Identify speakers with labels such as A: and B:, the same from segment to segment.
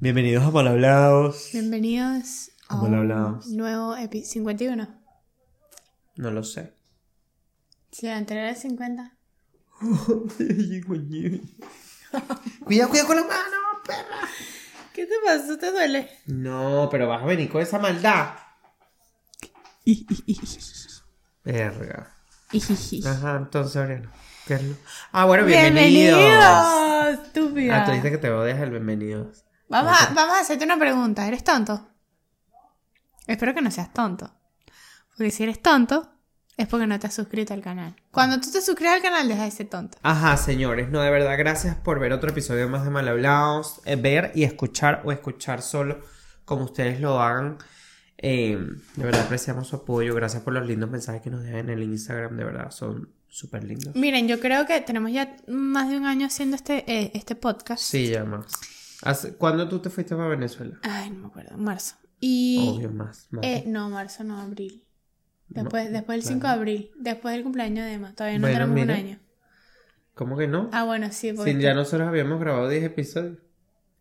A: Bienvenidos a Malhablados.
B: Bienvenidos a
A: ¿Cómo lo
B: un
A: hablamos?
B: nuevo epi 51.
A: No lo sé.
B: Si el anterior es 50.
A: cuidado, cuidado con la mano, perra.
B: ¿Qué te pasó? ¿Te duele?
A: No, pero vas a venir con esa maldad. Verga. Ajá, entonces, Oriana. ¿qué es lo- Ah, bueno, bienvenidos.
B: ¡Bienvenidos!
A: Ah, tú dices que te odias el bienvenidos.
B: Vamos, a, vamos a hacerte una pregunta. ¿Eres tonto? Espero que no seas tonto. Porque si eres tonto, es porque no te has suscrito al canal. Cuando tú te suscribes al canal, deja de ser tonto.
A: Ajá, señores, no, de verdad, gracias por ver otro episodio más de Malhablados. Eh, ver y escuchar o escuchar solo, como ustedes lo hagan. Eh, de verdad apreciamos su apoyo. Gracias por los lindos mensajes que nos dejan en el Instagram. De verdad, son súper lindos.
B: Miren, yo creo que tenemos ya más de un año haciendo este, eh, este podcast.
A: Sí, ya más. ¿Cuándo tú te fuiste para Venezuela?
B: Ay, no me acuerdo. Marzo. Y.
A: Obvio, más. más.
B: Eh, no, marzo, no, abril. Después,
A: No,
B: después del
A: claro.
B: 5 de abril. Después del cumpleaños de Emma. Todavía no
A: Bueno,
B: tenemos
A: mira.
B: un año.
A: ¿Cómo que no?
B: Ah, bueno, sí. Porque
A: Si ya nosotros habíamos grabado 10 episodios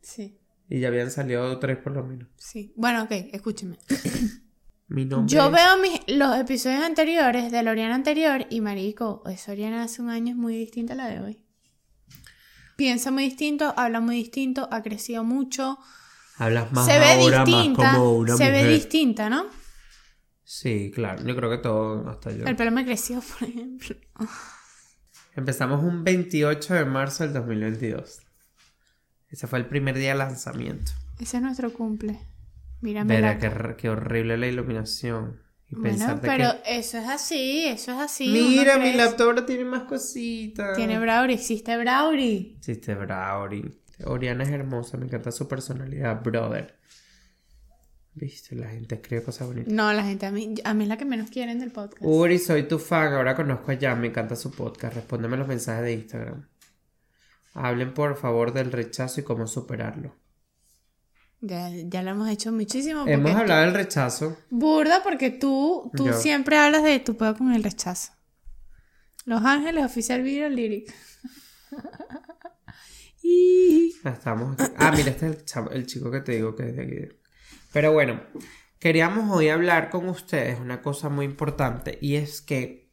B: Sí,
A: y ya habían salido 3 por lo menos.
B: sí. Bueno, ok, escúcheme.
A: Mi nombre
B: Yo
A: es-
B: veo mis, los episodios anteriores de la Oriana anterior y marico, esa Oriana hace un año es muy distinta a la de hoy. Piensa muy distinto, habla muy distinto, ha crecido mucho.
A: Hablas más
B: se ve
A: ahora,
B: distinta.
A: más como una
B: se ve distinta, ¿no?
A: Sí, claro. Yo creo que todo, hasta yo.
B: El pelo me creció, por ejemplo.
A: Empezamos un 28 de marzo del 2022. Ese fue el primer día de lanzamiento.
B: Ese es nuestro cumple. Mírame
A: Verá,
B: la
A: qué, qué horrible la iluminación. Y
B: Bueno, pero
A: que...
B: eso es así, eso es así.
A: Mira, mi laptop ahora tiene más cositas.
B: Tiene Brauri, existe Brauri.
A: Existe Brownie. Oriana es hermosa, me encanta su personalidad, brother. Viste, la gente escribe cosas bonitas.
B: No, la gente, a mí, a mí es la que menos quieren del podcast.
A: Uri, soy tu fan, ahora conozco a Jan, me encanta su podcast. Respóndeme los mensajes de Instagram. Hablen por favor del rechazo y cómo superarlo.
B: Ya, ya lo hemos hecho muchísimo.
A: Hemos
B: tú-
A: hablado del rechazo.
B: Burda, porque tú, tú
A: Yo.
B: siempre hablas de tu pedo con el rechazo. Los Ángeles, oficial video lyric. y...
A: Estamos. Ah, mira, este es el, chavo- el chico que te digo que es de aquí. Pero bueno, queríamos hoy hablar con ustedes una cosa muy importante y es que.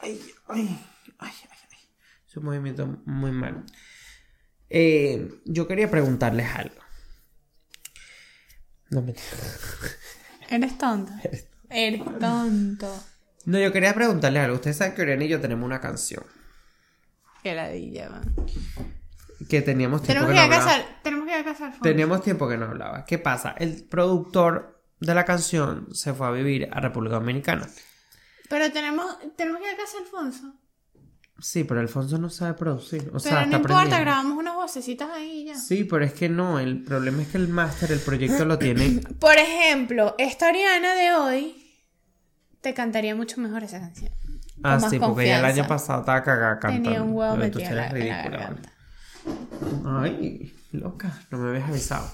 A: Ay, ay, ay, ay, ay. Es un movimiento muy malo. Eh, yo quería preguntarles algo. No me.
B: Eres tonto. Eres tonto.
A: No, yo quería preguntarles algo. Ustedes saben que Oriana y yo tenemos una canción.
B: Qué ladilla, man.
A: Que teníamos tiempo
B: Tenemos
A: que
B: que
A: no
B: ir a
A: hablaba.
B: casar. Tenemos que ir a casar.
A: Teníamos tiempo que no hablaba. ¿Qué pasa? El productor de la canción se fue a vivir a República Dominicana.
B: Pero tenemos, tenemos que ir a casa Alfonso.
A: Sí, pero Alfonso no sabe producir. O
B: Pero
A: sea,
B: no
A: está
B: importa,
A: aprendiendo.
B: grabamos unas vocecitas ahí ya.
A: Sí, pero es que no. El problema es que el máster, el proyecto lo tiene.
B: Por ejemplo, esta Ariana de hoy te cantaría mucho mejor esa canción.
A: Ah, sí, porque ya el año pasado estaba cagada cantando.
B: Tenía un huevo metido en la, en la
A: ridícula,
B: garganta.
A: Ay, loca, no me habías avisado.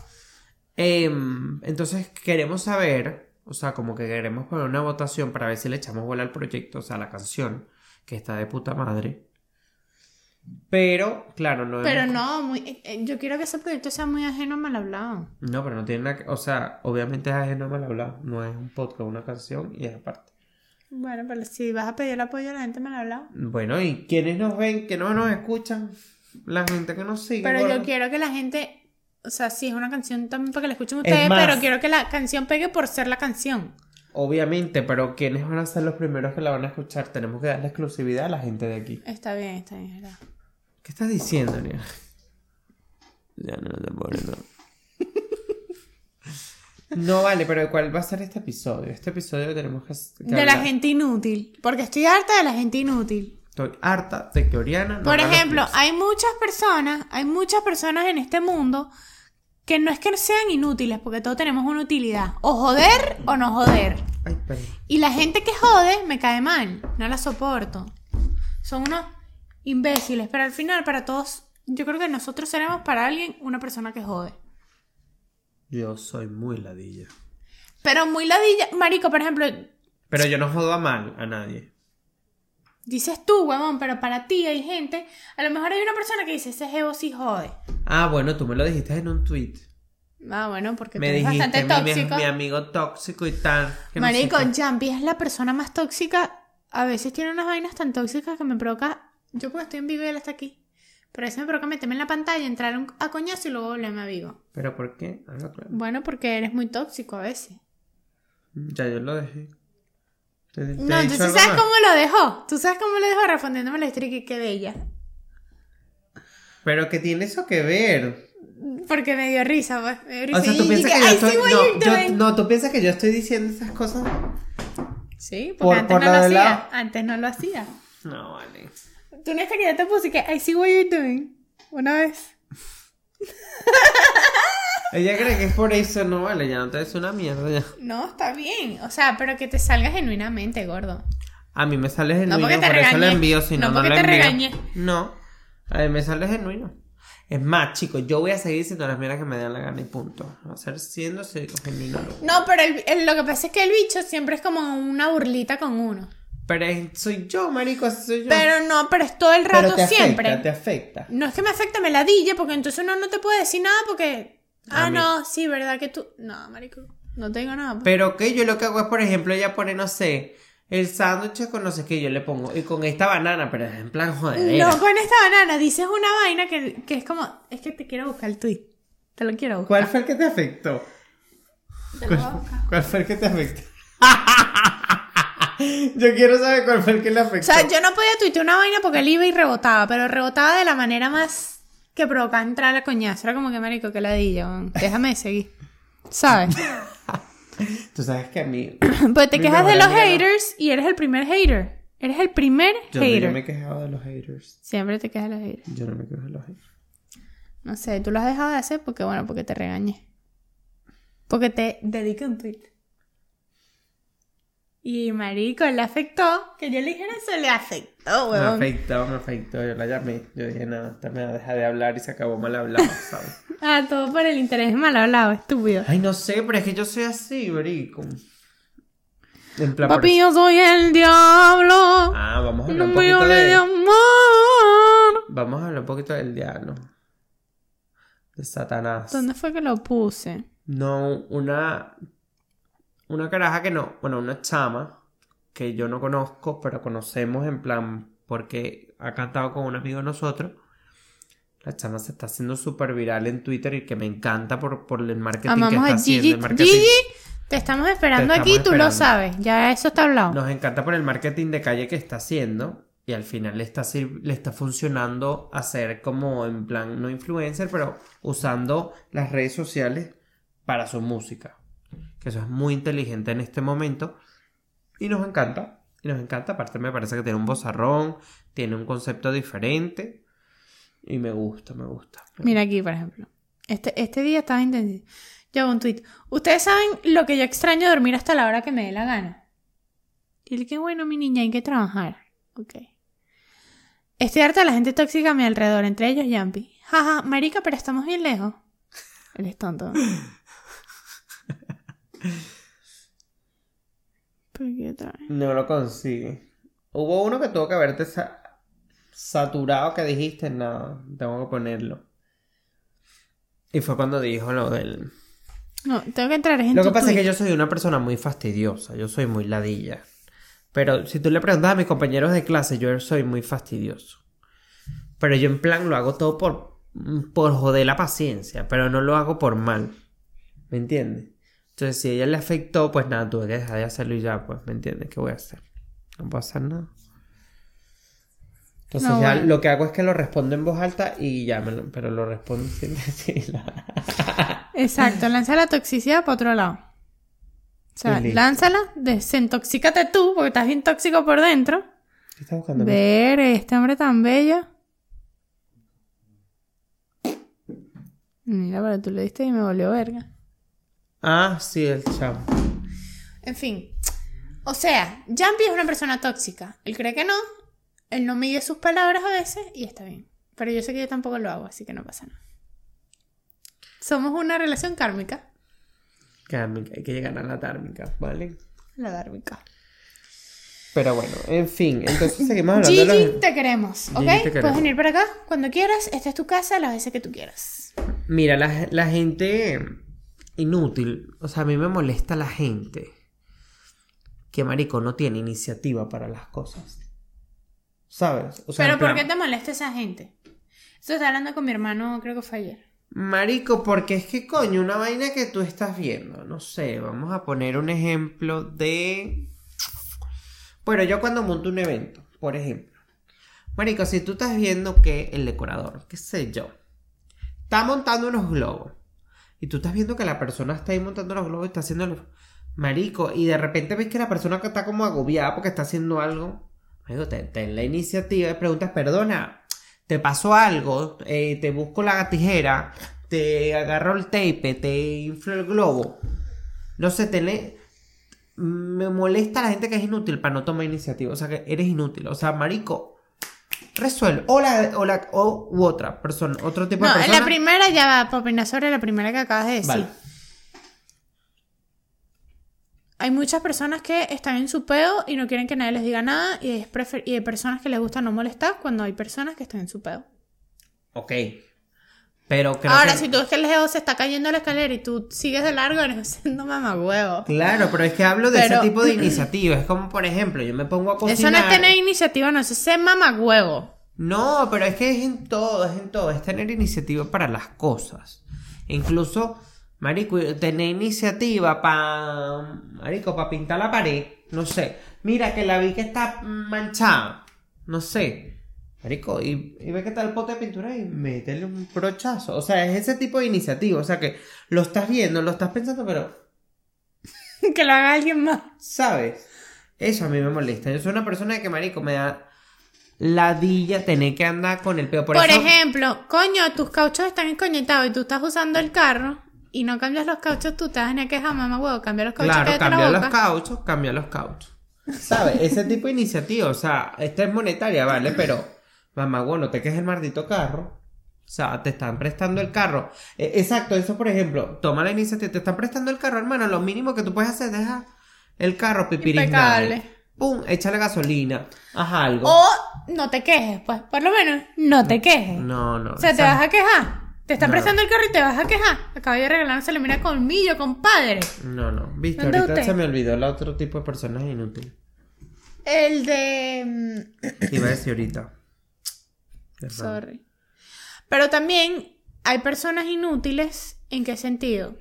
A: Em, entonces queremos saber, o sea, como que queremos poner una votación para ver si le echamos bola al proyecto, o sea, a la canción, que está de puta madre. Pero, claro, no
B: Pero
A: hemos-
B: no, muy, eh, eh, yo quiero que ese proyecto sea muy ajeno a mal hablado.
A: No, pero no tiene nada que... O sea, obviamente es ajeno a mal hablado. No es un podcast, una canción y es aparte.
B: Bueno, pero si vas a pedir el apoyo a la gente mal hablado.
A: Bueno, ¿y quiénes nos ven, que no nos escuchan? La gente que nos sigue.
B: Pero yo quiero que la gente, o sea, sí es una canción también para que la escuchen
A: Es
B: ustedes,
A: más-
B: pero quiero que la canción pegue por ser la canción.
A: Obviamente, pero ¿quiénes van a ser los primeros que la van a escuchar? Tenemos que darle exclusividad a la gente de aquí.
B: Está bien, está bien, es verdad.
A: ¿Qué estás diciendo, Ariana? Ya no te pones, no. No vale, pero ¿cuál va a ser este episodio? Este episodio tenemos que, que
B: De la gente inútil, porque estoy harta de la gente inútil.
A: Estoy harta de que Oriana no
B: Por ejemplo, hay muchas personas, hay muchas personas en este mundo que no es que sean inútiles, porque todos tenemos una utilidad. O joder o no joder.
A: Ay, perdón.
B: Y la gente que jode me cae mal, no la soporto. Son unos imbéciles, pero al final para todos, yo creo que nosotros seremos para alguien una persona que jode.
A: Yo soy muy ladilla.
B: Pero muy ladilla, marico, por ejemplo,
A: Pero yo no jodo a mal a nadie.
B: dices tú, huevón, pero para ti hay gente, a lo mejor hay una persona que dice, ese jevo sí jode.
A: Ah, bueno, tú me lo dijiste en un tweet.
B: Ah, bueno, porque
A: Me
B: tú eres
A: dijiste
B: bastante
A: mi, mi-
B: tóxico.
A: mi amigo tóxico y tal. que no sé
B: Marico,
A: qué.
B: Jumpy es la persona más tóxica. A veces tiene unas vainas tan tóxicas que me provoca. Yo porque estoy en vivo él está aquí. Pero a veces me provoca meterme en la pantalla, entrar un- a coñazo y luego volverme a vivo.
A: ¿Pero por qué? Claro.
B: Bueno, porque eres muy tóxico a veces.
A: Ya yo lo dejé. ¿Te- te
B: No,
A: algo
B: ¿sabes
A: más?
B: cómo lo dejó? ¿Tú sabes cómo lo dejó respondiéndome la historia que qué bella?
A: Pero ¿qué tiene eso que ver?
B: Porque me dio risa, pues. Me dio risa.
A: O sea, tú piensas que yo
B: "I
A: estoy. No,
B: you're
A: yo-
B: doing".
A: no, tú piensas que yo estoy diciendo esas cosas.
B: Sí, porque
A: Por-
B: antes
A: por
B: no lo hacía.
A: la-
B: Antes no lo hacía.
A: No, vale.
B: Tú no es que yo te puse que I see what you're doing. Una vez.
A: Ella cree que es por eso, no vale, ya no te es una mierda ya.
B: No, está bien. O sea, pero que te salga genuinamente, gordo.
A: A mí me sale
B: No
A: genuino,
B: porque te
A: por eso envío, si no,
B: No
A: no,
B: porque
A: lo
B: te
A: envío.
B: regañé.
A: No, a mí me sale genuino. Es más, chicos, yo voy a seguir diciendo las mierdas que me dan la gana y punto. Va a ser siendo genuino. no.
B: No, pero el- el- lo que pasa es que el bicho siempre es como una burlita con uno.
A: Pero es- soy yo, marico, soy yo.
B: Pero no, pero es todo el
A: Pero
B: rato
A: afecta,
B: siempre.
A: te afecta.
B: No es que me afecte, me ladilla, porque entonces uno no te puede decir nada porque.
A: A
B: Ah,
A: mí.
B: no, sí, ¿verdad que tú? No, marico, no te digo nada. pues.
A: Pero que yo lo que hago es, por ejemplo, ella pone, no sé, el sándwich con no sé qué, yo le pongo, y con esta banana, pero es en plan joder.
B: No, con esta banana dices una vaina que, que es como. Es que te quiero buscar el tweet. Te lo quiero buscar.
A: ¿Cuál fue el que te afectó?
B: Te lo voy a buscar.
A: ¿Cuál fue el que te afectó? yo quiero saber cuál fue el que le
B: O
A: afectó.
B: sea, yo no podía tuitear una vaina porque él iba y rebotaba, pero rebotaba de la manera más que provocaba entrar a coñazo. Era como que, marico, que ladilla, déjame seguir. ¿Sabes?
A: Tú sabes que a mí.
B: Pues te quejas de los
A: no.
B: haters y eres el primer hater. Eres el primer
A: Yo, no- yo me he quejado de los haters.
B: Siempre te quejas de los haters.
A: Yo no me quejo de los haters.
B: No sé, tú lo has dejado de hacer porque, bueno, porque te regañé. Porque te dediqué un tweet. Y marico, le afectó. Que yo le dijera eso, le afectó,
A: Me
B: weón.
A: afectó, me afectó. Yo la llamé. Yo dije, nada, esta me va a dejar de hablar y se acabó mal hablado, ¿sabes?
B: Ah, todo por el interés mal hablado, estúpido.
A: Ay, no sé, pero es que yo soy así, marico. En plan,
B: Papi, yo soy el diablo.
A: Ah, vamos a
B: no
A: hablar un
B: me
A: poquito
B: de
A: de...
B: amor.
A: Vamos a hablar un poquito del diablo. De Satanás.
B: ¿Dónde fue que lo puse?
A: No, una. Una caraja que no. Bueno, una chama que yo no conozco, pero conocemos en plan. Porque ha cantado con un amigo de nosotros. La chama se está haciendo súper viral en Twitter y que me encanta por, por el marketing que está
B: a
A: haciendo.
B: Gigi.
A: el marketing-
B: Gigi, te estamos esperando
A: Te
B: aquí,
A: estamos
B: tú lo
A: esperando.
B: sabes. Ya eso está hablado.
A: Nos encanta por el marketing de calle que está haciendo. Y al final le está, le está funcionando hacer como en plan, no influencer, pero usando las redes sociales para su música. Que eso es muy inteligente en este momento. Y nos encanta. Y nos encanta. Aparte me parece que tiene un bozarrón, tiene un concepto diferente. Y me gusta, me gusta.
B: Mira aquí, por ejemplo. Este, este día estaba intenso. Yo hago un tweet. Ustedes saben lo que yo extraño dormir hasta la hora que me dé la gana. Y el que bueno, mi niña, hay que trabajar. Ok. Estoy harta de la gente tóxica a mi alrededor, entre ellos Yampi. Jaja, marica, pero estamos bien lejos. Él es tonto.
A: No lo consigue. Hubo uno que tuvo que haberte sa- saturado que dijiste, no, tengo que ponerlo. Y fue cuando dijo lo del...
B: No, tengo que entrar en
A: Lo que pasa es que yo soy una persona muy fastidiosa, yo soy muy ladilla. Pero si tú le preguntas a mis compañeros de clase, yo soy muy fastidioso. Pero yo en plan lo hago todo por, por joder la paciencia, pero no lo hago por mal. ¿Me entiendes? Entonces si a ella le afectó, pues nada, tuve que dejar de hacerlo y ya, pues, ¿me entiendes? ¿Qué voy a hacer? No puedo hacer nada. Entonces
B: No,
A: ya
B: bueno.
A: lo que hago es que lo respondo en voz alta y ya, me lo- pero lo respondo sin decirlo.
B: Exacto, lanza la toxicidad para otro lado. O sea, lánzala, desintoxícate tú, porque estás bien tóxico por dentro.
A: ¿Qué estás buscando?
B: Ver este hombre tan bello. Mira, pero tú le diste y me volvió verga.
A: Ah, sí, el chavo.
B: En fin. O sea, Jumpy es una persona tóxica. Él cree que no. Él no mide sus palabras a veces y está bien. Pero yo sé que yo tampoco lo hago, así que no pasa nada. Somos una relación kármica.
A: Kármica, hay que llegar a la tármica, ¿vale?
B: La dármica.
A: Pero bueno, en fin, entonces seguimos hablando de
B: Gigi,
A: los...
B: te queremos, ¿ok?
A: Gigi, te queremos.
B: Puedes venir para acá cuando quieras. Esta es tu casa las veces que tú quieras.
A: Mira, la, la gente inútil. O sea, a mí me molesta la gente que, marico, no tiene iniciativa para las cosas. ¿Sabes? O sea,
B: Pero ¿por
A: plan,
B: qué te molesta esa gente? Esto estaba hablando con mi hermano, creo que fue ayer.
A: Marico, porque es que coño, una vaina que tú estás viendo, no sé, vamos a poner un ejemplo de... Bueno, yo cuando monto un evento, por ejemplo. Marico, si tú estás viendo que el decorador, qué sé yo, está montando unos globos. Y tú estás viendo que la persona está ahí montando los globos y está haciendo los... Marico, y de repente ves que la persona que está como agobiada porque está haciendo algo. Marico, ten, la iniciativa y preguntas, perdona, te pasó algo, eh, te busco la tijera, te agarro el tape, te inflo el globo. No sé, tenés... Me molesta la gente que es inútil para no tomar iniciativa. O sea, que eres inútil. O sea, marico, resuelve. O la, o la- o u otra persona, otro tipo
B: No,
A: de persona.
B: la primera ya va, por opinar sobre la primera que acabas de decir.
A: Vale.
B: Hay muchas personas que están en su peo y no quieren que nadie les diga nada y, es prefer- y hay personas que les gusta no molestar cuando hay personas que están en su peo.
A: Ok. Pero creo
B: Ahora,
A: que-
B: si tú ves que el Leo se está cayendo la escalera y tú sigues de largo, eres siendo mamagüevo.
A: Claro, pero es que hablo de
B: Pero-
A: ese tipo de iniciativa. Es como, por ejemplo, yo me pongo a cocinar.
B: Eso no es tener iniciativa, no, eso es ser mamagüevo.
A: No, pero es que es en todo, es en todo. Es tener iniciativa para las cosas. Incluso, marico, tener iniciativa para, marico, para pintar la pared. No sé. Mira que la vi que está manchada. No sé. Marico, y, y ve que está el pote de pintura y métele un brochazo. O sea, es ese tipo de iniciativa. O sea, que lo estás viendo, lo estás pensando, pero
B: que lo haga alguien más.
A: ¿Sabes? Eso a mí me molesta. Yo soy una persona que, marico, me da ladilla tener que andar con el peo. Por,
B: Por,
A: eso,
B: ejemplo, coño, tus cauchos están encoñetados y tú estás usando el carro y no cambias los cauchos, tú te vas a quejar, mamá huevo, cambia los cauchos
A: claro, cambia los cauchos, cambia los cauchos. ¿Sabes? Ese tipo de iniciativa, o sea, esta es monetaria, ¿vale? Pero, mamá, bueno, te quejes el maldito carro. O sea, te están prestando el carro. Eh, exacto, eso por ejemplo, toma la iniciativa, te están prestando el carro, hermano. Lo mínimo que tú puedes hacer es dejar el carro.
B: Impecable.
A: Pum, échale gasolina. Haz algo.
B: O no te quejes, pues, por lo menos, no te quejes.
A: No, no.
B: O sea, te vas a quejar. Te están
A: No.
B: prestando el carro y te vas a quejar. Acabo de regalar se le mira colmillo, compadre.
A: No, no. Viste,
B: ¿Dónde
A: ahorita
B: usted?
A: se me olvidó el otro tipo de personas inútiles.
B: El de. mm,
A: iba a decir ahorita.
B: Sorry. Pero también hay personas inútiles. ¿En qué sentido?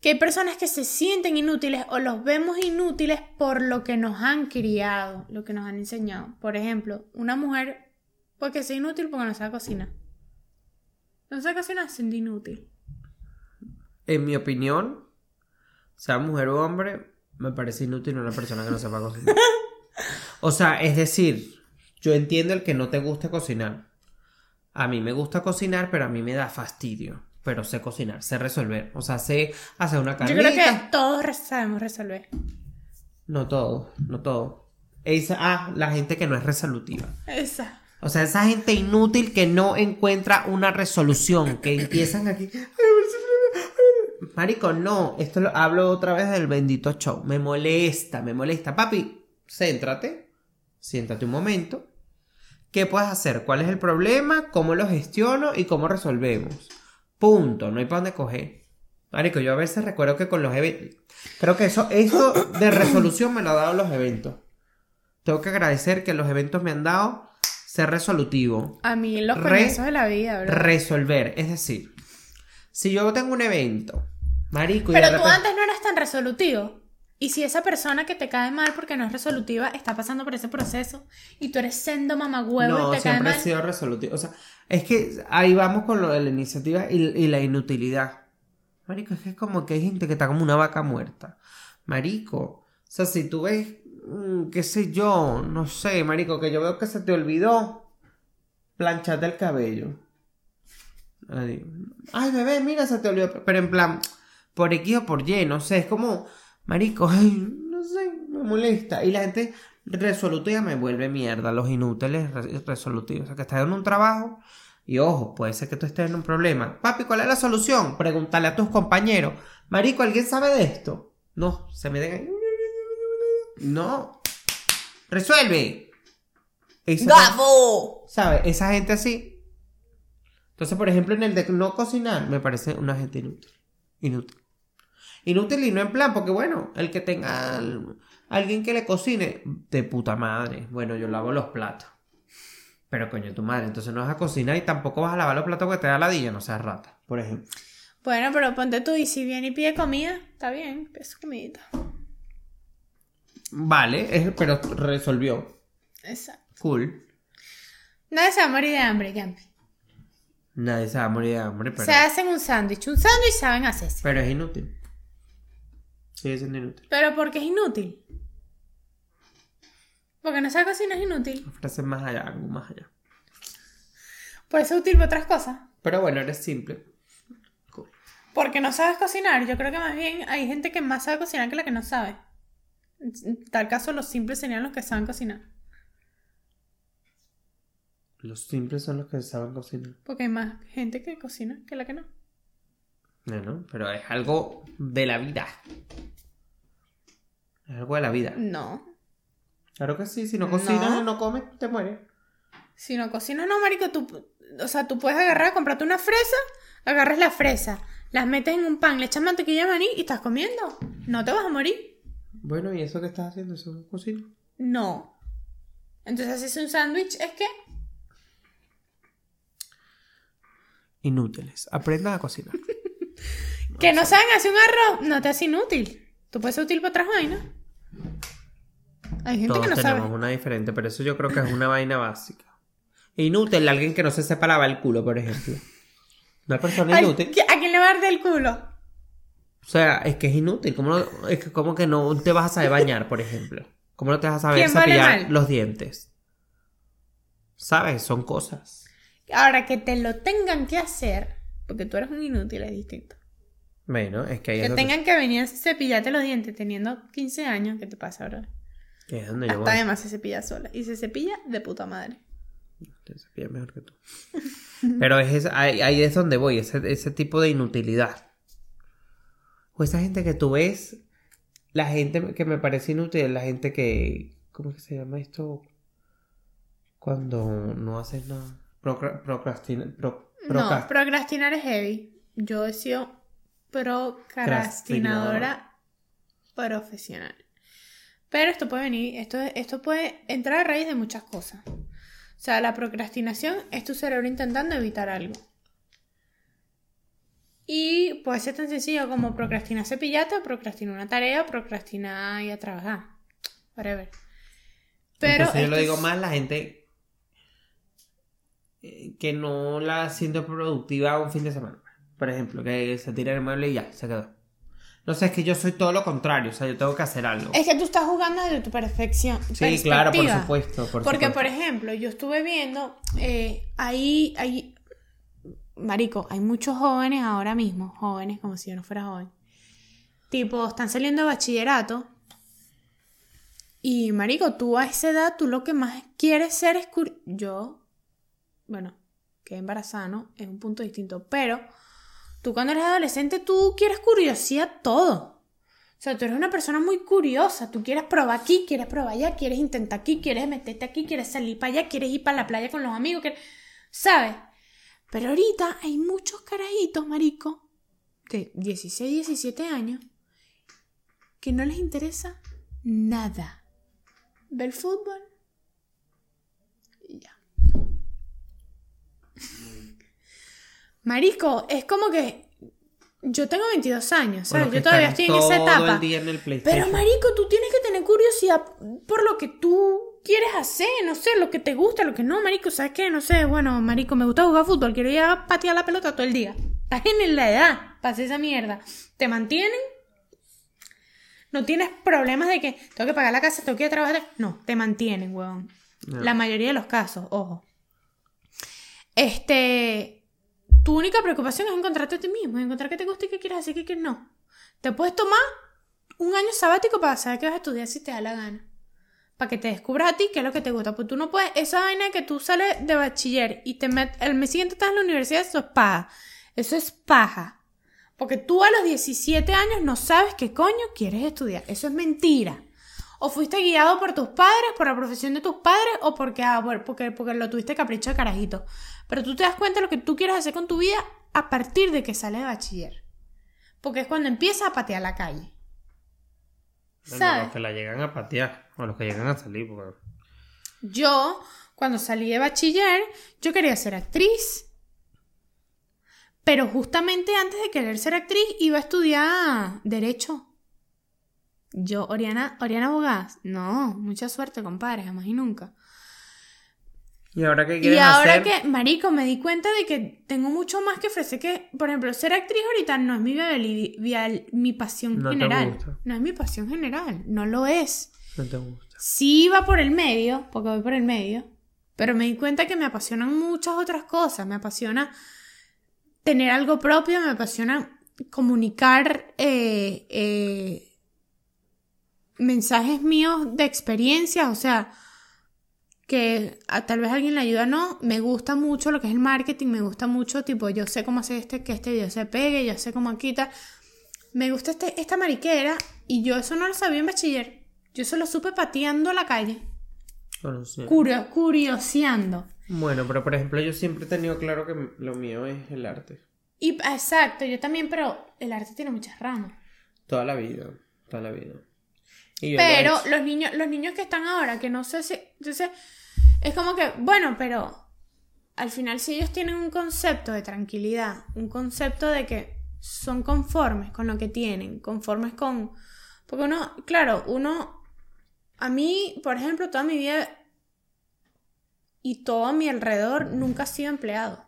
B: Que hay personas que se sienten inútiles o los vemos inútiles por lo que nos han criado, lo que nos han enseñado. Por ejemplo, una mujer porque sea inútil porque no sabe cocinar. No sabe cocinar, se siente inútil.
A: En mi opinión, sea mujer o hombre, me parece inútil una persona que no sepa cocinar. O sea, es decir, yo entiendo el que no te guste cocinar. A mí me gusta cocinar, pero a mí me da fastidio. Pero sé cocinar, sé resolver. O sea, sé hacer una
B: Yo
A: carnita.
B: creo que todos sabemos resolver.
A: No todo, no todo. Esa, ah, la gente que no es resolutiva.
B: Esa.
A: O sea, esa gente inútil que no encuentra una resolución, que empiezan aquí. Marico, no, esto lo hablo otra vez del bendito show. Me molesta, me molesta. Papi, céntrate, siéntate un momento. ¿Qué puedes hacer? ¿Cuál es el problema? ¿Cómo lo gestiono? ¿Y cómo resolvemos? Punto, no hay para dónde coger. Marico, yo a veces recuerdo que con los eventos. Creo que eso, esto de resolución me lo han dado los eventos. Tengo que agradecer que los eventos me han dado ser resolutivo.
B: A mí los comienzos de la vida, bro.
A: Resolver. Es decir, si yo tengo un evento, marico, y
B: Pero
A: de
B: tú
A: repente-
B: antes no eras tan resolutivo. Y si esa persona que te cae mal porque no es resolutiva está pasando por ese proceso y tú eres sendo mamagüevo
A: No,
B: y te cae
A: siempre
B: mal.
A: he sido resolutivo. O sea, es que ahí vamos con lo de la iniciativa y, y la inutilidad. Marico, es que es como que hay gente que está como una vaca muerta. Marico, o sea, si tú ves, mm, qué sé yo, no sé, marico, que yo veo que se te olvidó plancharte el cabello. Ay, bebé, mira, se te olvidó. Pero en plan, por X o por Y, no sé, es como, marico, ay, no sé, me molesta. Y la gente resolutiva me vuelve mierda, los inútiles re- resolutivos. O sea, que estás en un trabajo y ojo, puede ser que tú estés en un problema. Papi, ¿cuál es la solución? Pregúntale a tus compañeros. Marico, ¿alguien sabe de esto? No, se me den ahí. No. Resuelve. Esa-
B: ¡Gabo!
A: ¿Sabes? Esa gente así. Entonces, por ejemplo, en el de no cocinar, me parece una gente inútil. Inútil. Inútil y no en plan, porque bueno, el que tenga al- alguien que le cocine, de puta madre. Bueno, yo lavo los platos. Pero coño, tu madre, entonces no vas a cocinar y tampoco vas a lavar los platos que te da ladilla, no seas rata, por ejemplo.
B: Bueno, pero ponte tú y si viene y pide comida, está bien, pide su comidita.
A: Vale, es- pero resolvió.
B: Exacto.
A: Cool.
B: Nadie se va a morir de hambre, Yampi.
A: Nadie se va a morir de hambre, pero,
B: Se hacen un sándwich, un sándwich saben hacerse.
A: pero es inútil. Sigue siendo inútil.
B: Pero porque es inútil. Porque no sabe cocinar es inútil.
A: Ofrece más allá, algo más allá.
B: Puede ser útil para otras cosas.
A: Pero bueno, eres simple. Cool.
B: Porque no sabes cocinar. Yo creo que más bien hay gente que más sabe cocinar que la que no sabe. En tal caso, los simples serían los que saben cocinar.
A: Los simples son los que saben cocinar.
B: Porque hay más gente que cocina que la que no.
A: Bueno, pero es algo de la vida. Es algo de la vida.
B: No.
A: Claro que sí, si no cocinas
B: No.
A: y no comes, te mueres.
B: Si no cocinas, no, marico, tú, o sea, tú puedes agarrar, comprarte una fresa, agarras la fresa, las metes en un pan, le echas mantequilla de maní y estás comiendo. No te vas a morir.
A: Bueno, ¿y eso que estás haciendo? ¿Eso es cocina?
B: No. Entonces, si es un sándwich, es que
A: Inútiles. Aprendan a cocinar.
B: que no saben hacer un arroz, no te hace inútil. Tú puedes ser útil para otras vainas. Hay gente
A: Todos
B: que no
A: tenemos
B: sabe.
A: una diferente, pero eso yo creo que es una vaina básica. Inútil, alguien que no se sepa lavar el culo, por ejemplo. Una persona
B: Ay,
A: inútil.
B: ¿A quién le va a dar del culo?
A: O sea, es que es inútil. ¿Cómo, no- es que como que no te vas a saber bañar, por ejemplo? ¿Cómo no te vas a saber
B: ¿Quién vale
A: cepillar los dientes? ¿Sabes? Son cosas.
B: Ahora que te lo tengan que hacer, porque tú eres un inútil, es distinto.
A: Bueno, es que ahí es
B: Que tengan que venir a cepillarte los dientes teniendo 15 años, ¿qué te pasa, bro?
A: que es donde yo voy.
B: además se cepilla sola. Y se cepilla de puta madre.
A: Te cepillas mejor que tú. Pero es esa- ahí, ahí es donde voy, ese, ese tipo de inutilidad. O esa gente que tú ves, la gente que me parece inútil es la gente que. ¿Cómo es que se llama esto? Cuando no haces nada. Procra- procrastina. pro-
B: No,
A: procrast-
B: procrastinar es heavy. Yo he sido procrastinadora profesional. Pero esto puede venir, esto, esto puede entrar a raíz de muchas cosas. O sea, la procrastinación es tu cerebro intentando evitar algo. Y puede ser tan sencillo como procrastinar cepillarte, o procrastinar una tarea, procrastinar ir a trabajar. Whatever. Pero
A: Entonces yo lo digo más la gente que no la siento productiva un fin de semana. Por ejemplo, que se tira el mueble y ya, se quedó. No sé, es que yo soy todo lo contrario, o sea, yo tengo que hacer algo.
B: Es que tú estás jugando desde tu perfección.
A: Sí, claro, por supuesto. Por
B: Porque,
A: supuesto.
B: por ejemplo, yo estuve viendo, eh, ahí, ahí, marico, hay muchos jóvenes ahora mismo, jóvenes como si yo no fuera joven, tipo, están saliendo de bachillerato y, marico, tú a esa edad, tú lo que más quieres ser es... cur- Yo, bueno, que embarazada, ¿no? Es un punto distinto, pero tú cuando eres adolescente, tú quieres curiosidad todo. O sea, tú eres una persona muy curiosa. Tú quieres probar aquí, quieres probar allá, quieres intentar aquí, quieres meterte aquí, quieres salir para allá, quieres ir para la playa con los amigos, quieres... ¿sabes? Pero ahorita hay muchos carajitos, marico, de 16, 17 años, que no les interesa nada. Ver fútbol y ya. Marico, es como que yo tengo 22 años, ¿sabes? Yo todavía estoy en esa etapa. Pero marico, tú tienes que tener curiosidad por lo que tú quieres hacer, no sé, lo que te gusta, lo que no, marico, ¿sabes qué? No sé, bueno, marico, me gusta jugar fútbol, quiero ir a patear la pelota todo el día. Estás en la edad hacer esa mierda. ¿Te mantienen? No tienes problemas de que tengo que pagar la casa, tengo que ir a trabajar. No, te mantienen, weón.
A: No.
B: La mayoría de los casos, ojo. Este, tu única preocupación es encontrarte a ti mismo, encontrar qué te gusta y qué quieres hacer y qué no. Te puedes tomar un año sabático para saber qué vas a estudiar si te da la gana. Para que te descubras a ti qué es lo que te gusta. Pues tú no puedes, esa vaina que tú sales de bachiller y te met, el mes siguiente estás en la universidad, eso es paja. Eso es paja. Porque tú a los 17 años no sabes qué coño quieres estudiar. Eso es mentira. O fuiste guiado por tus padres, por la profesión de tus padres, o porque, ah, por- porque, porque lo tuviste capricho de carajito. Pero tú te das cuenta de lo que tú quieres hacer con tu vida a partir de que sales de bachiller. Porque es cuando empiezas a patear la calle.
A: Bueno,
B: ¿Sabes?
A: los que la llegan a patear, o los que llegan a salir, porque...
B: Yo, cuando salí de bachiller, yo quería ser actriz. Pero justamente antes de querer ser actriz, iba a estudiar Derecho. Yo, Oriana, Oriana Bogás. No, mucha suerte, compadre, jamás y nunca.
A: ¿Y ahora qué
B: Y ahora
A: hacer?
B: que, marico, me di cuenta de que tengo mucho más que ofrecer que, por ejemplo, ser actriz ahorita no es mi, vial- mi pasión
A: No te
B: general.
A: gusta.
B: No es mi pasión general, no lo es.
A: No te gusta.
B: Sí iba por el medio, porque voy por el medio, pero me di cuenta que me apasionan muchas otras cosas. Me apasiona tener algo propio, me apasiona comunicar eh, eh, mensajes míos de experiencias, o sea, que a tal vez alguien le ayuda, no, me gusta mucho lo que es el marketing, me gusta mucho, tipo, yo sé cómo hacer este, que este video se pegue, yo sé cómo quitar. Me gusta este, esta mariquera y yo eso no lo sabía en bachiller. Yo eso lo supe pateando a la calle,
A: Bueno, sí.
B: curio- curioseando.
A: Bueno, pero por ejemplo, yo siempre he tenido claro que lo mío es el arte.
B: Y exacto, yo también, pero el arte tiene muchas ramas.
A: Toda la vida. Toda la vida.
B: Pero los niños, los niños que están ahora, que no sé si. Entonces, es como que, bueno, pero al final, si ellos tienen un concepto de tranquilidad, un concepto de que son conformes con lo que tienen, conformes con. Porque uno, claro, uno. A mí, por ejemplo, toda mi vida y todo a mi alrededor nunca ha sido empleado.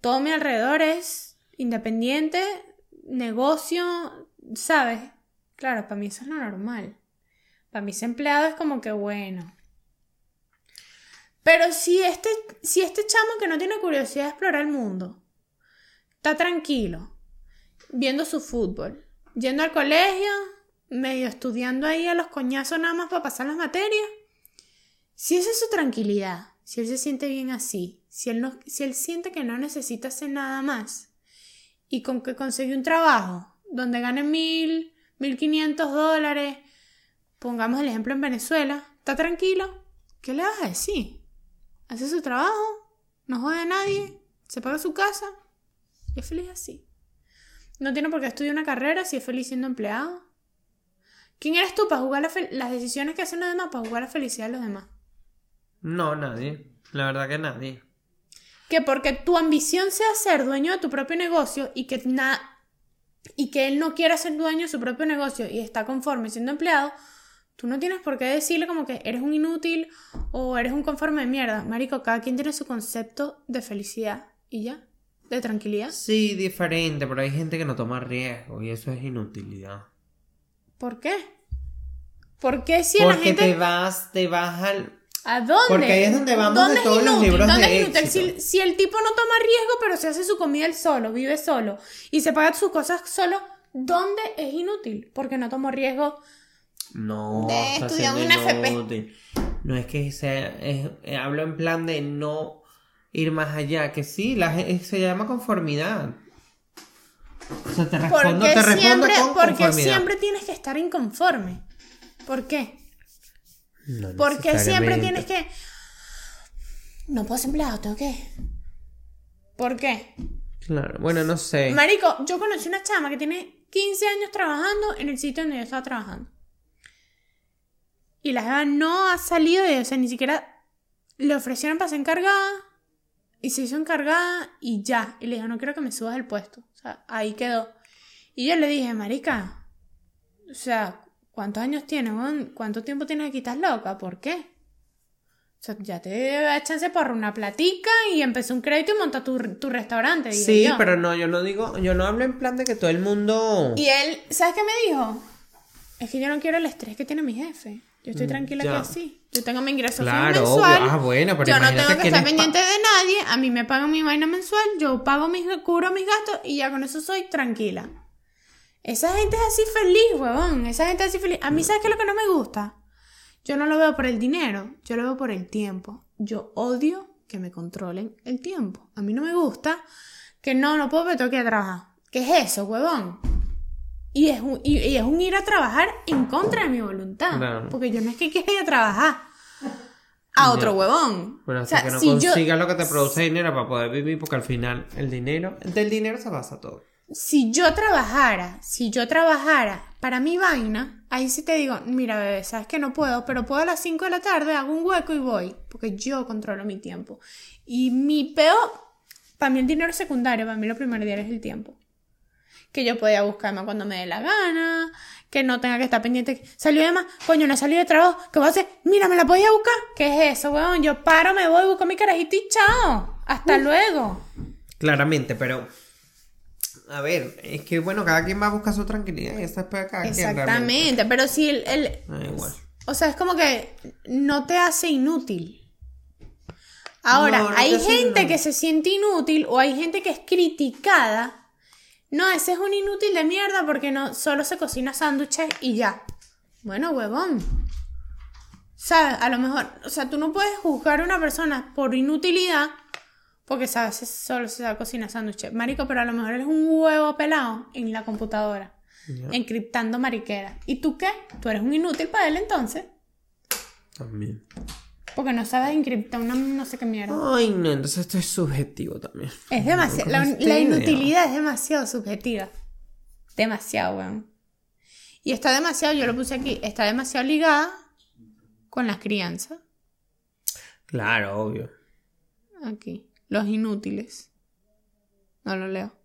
B: Todo a mi alrededor es independiente, negocio, ¿sabes? Claro, para mí eso es lo normal. Para mí ese empleado es como que bueno. Pero si este, si este chamo que no tiene curiosidad de explorar el mundo, está tranquilo, viendo su fútbol, yendo al colegio, medio estudiando ahí a los coñazos nada más para pasar las materias, si esa es su tranquilidad, si él se siente bien así, si él, si él siente que no necesita hacer nada más, y con que consigue un trabajo donde gane mil, mil quinientos dólares, pongamos el ejemplo en Venezuela, está tranquilo, ¿qué le vas a decir? Hace su trabajo, no jode a nadie, se paga su casa y es feliz así. No tiene por qué estudiar una carrera si es feliz siendo empleado. ¿Quién eres tú para jugar la las decisiones que hacen los demás para jugar la felicidad de los demás?
A: No, nadie. La verdad que nadie.
B: que porque tu ambición sea ser dueño de tu propio negocio y que na- y que él no quiera ser dueño de su propio negocio y está conforme siendo empleado, tú no tienes por qué decirle como que eres un inútil o eres un conforme de mierda. Marico, cada quien tiene su concepto de felicidad y ya, de tranquilidad.
A: Sí, diferente, pero hay gente que no toma riesgo y eso es inutilidad.
B: ¿Por qué? ¿Por qué si a la
A: Porque
B: gente...
A: te vas, te vas al...
B: ¿A dónde?
A: Porque ahí es donde vamos de
B: ¿Dónde es
A: todos los
B: inútil?
A: libros
B: ¿Dónde
A: de
B: es inútil?
A: éxito.
B: Si, si el tipo no toma riesgo, pero se hace su comida él solo, vive solo y se paga sus cosas solo, ¿dónde es inútil? Porque no tomó riesgo.
A: No,
B: De estudiar
A: siendo
B: un FP.
A: inútil. No es que sea, es- eh, hablo en plan de no ir más allá, que sí, la, gen- se llama conformidad. O sea, te respondo,
B: Porque
A: te respondo
B: siempre,
A: con
B: porque
A: conformidad.
B: siempre tienes que estar inconforme. ¿Por qué?
A: No
B: Porque siempre tienes que. No puedo ser empleado, tengo que. ¿Por qué?
A: Claro, bueno, no sé.
B: Marico, yo conocí una chama que tiene 15 años trabajando en el sitio donde yo estaba trabajando. Y la jeva no ha salido de, o sea, ni siquiera le ofrecieron para ser encargada. Y se hizo encargada y ya. Y le dijo, no quiero que me subas el puesto. O sea, ahí quedó. Y yo le dije, marica, o sea, ¿cuántos años tienes? ¿Cuánto tiempo tienes aquí? ¿Estás loca? ¿Por qué? O sea, ya te da chance por una platica y empezó un crédito y monta tu, tu restaurante.
A: Sí,
B: yo.
A: pero no, yo no digo, yo no hablo en plan de que todo el mundo...
B: Y él, ¿sabes qué me dijo? Es que yo no quiero el estrés que tiene mi jefe. Yo estoy tranquila
A: Mm, ya.
B: que así. Yo tengo mi ingreso
A: Claro, obvio.
B: mensual.
A: Ah, bueno, pero
B: yo no tengo que
A: quién
B: estar pendiente de nadie. A mí me pagan mi vaina mensual. Yo pago mis, cubro mis gastos y ya con eso soy tranquila. Esa gente es así feliz, huevón. Esa gente es así feliz. A mí, ¿sabes qué es lo que no me gusta? Yo no lo veo por el dinero, yo lo veo por el tiempo. Yo odio que me controlen el tiempo. A mí no me gusta que no, no puedo, pero tengo que ir a trabajar. ¿Qué es eso, huevón? Y es, un, y, y es un ir a trabajar en contra de mi voluntad.
A: Claro.
B: Porque yo no es que quiera ir a trabajar a otro huevón.
A: Bueno,
B: O
A: hasta
B: sea,
A: que no
B: si yo-
A: consigas lo que te produce dinero para poder vivir, porque al final el dinero, del dinero se basa todo.
B: Si yo trabajara, si yo trabajara para mi vaina, ahí sí te digo, mira bebé, sabes que no puedo, pero puedo a las 5 de la tarde, hago un hueco y voy, porque yo controlo mi tiempo. Y mi peor, para mí el dinero es secundario, para mí lo primordial es el tiempo. Que yo podía buscarme cuando me dé la gana, que no tenga que estar pendiente. Salió de más, coño, no salió de trabajo, ¿qué voy a hacer? Mira, ¿me la podía buscar? ¿Qué es eso, weón? Yo paro, me voy, busco mi carajito y chao. Hasta luego.
A: Claramente, pero. A ver, es que bueno, cada quien va a buscar su tranquilidad y eso es para cada quien.
B: Exactamente, pero si el, el-
A: igual.
B: O sea, es como que no te hace inútil. Ahora,
A: No, no
B: hay gente que se siente inútil o hay gente que es criticada. No, ese es un inútil de mierda porque no solo se cocina sándwiches y ya. Bueno, huevón. ¿Sabes? A lo mejor, o sea, tú no puedes juzgar a una persona por inutilidad porque sabes, solo se sabe cocinar sándwiches. Marico, pero a lo mejor eres un huevo pelado en la computadora
A: Ya,
B: encriptando mariquera. ¿Y tú qué? Tú eres un inútil para él entonces.
A: también.
B: Porque no sabes encriptar una no sé qué mierda.
A: Ay, no, entonces esto es subjetivo también.
B: Es demasiado. La,
A: ¿Cómo es
B: la inutilidad es demasiado subjetiva. Demasiado, weón. Y está demasiado, yo lo puse aquí, está demasiado ligada con las crianzas.
A: Claro, obvio.
B: Aquí. Los inútiles. No lo leo.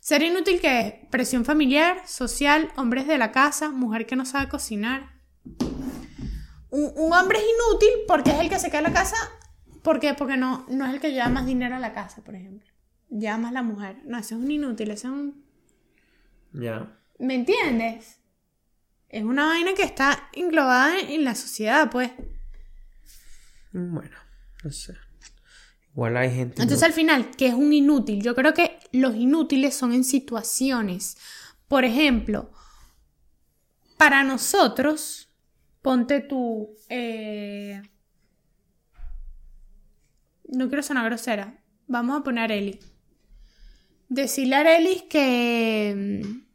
B: Ser inútil que es presión familiar, social, hombres de la casa, mujer que no sabe cocinar. Un, un hombre es inútil porque es el que se queda en la casa. ¿Por qué? Porque no, no es el que lleva más dinero a la casa, por ejemplo. Lleva más la mujer. No, ese es un inútil, ese es un...
A: Ya.
B: ¿Me entiendes? Es una vaina que está englobada en, en la sociedad, pues.
A: Bueno, no sé. Igual hay gente.
B: Entonces al final, ¿qué es un inútil? Yo creo que los inútiles son en situaciones. Por ejemplo, para nosotros, ponte tú... eh, No quiero sonar grosera. Vamos a poner a Eli. Decirle a Arelis que... mm,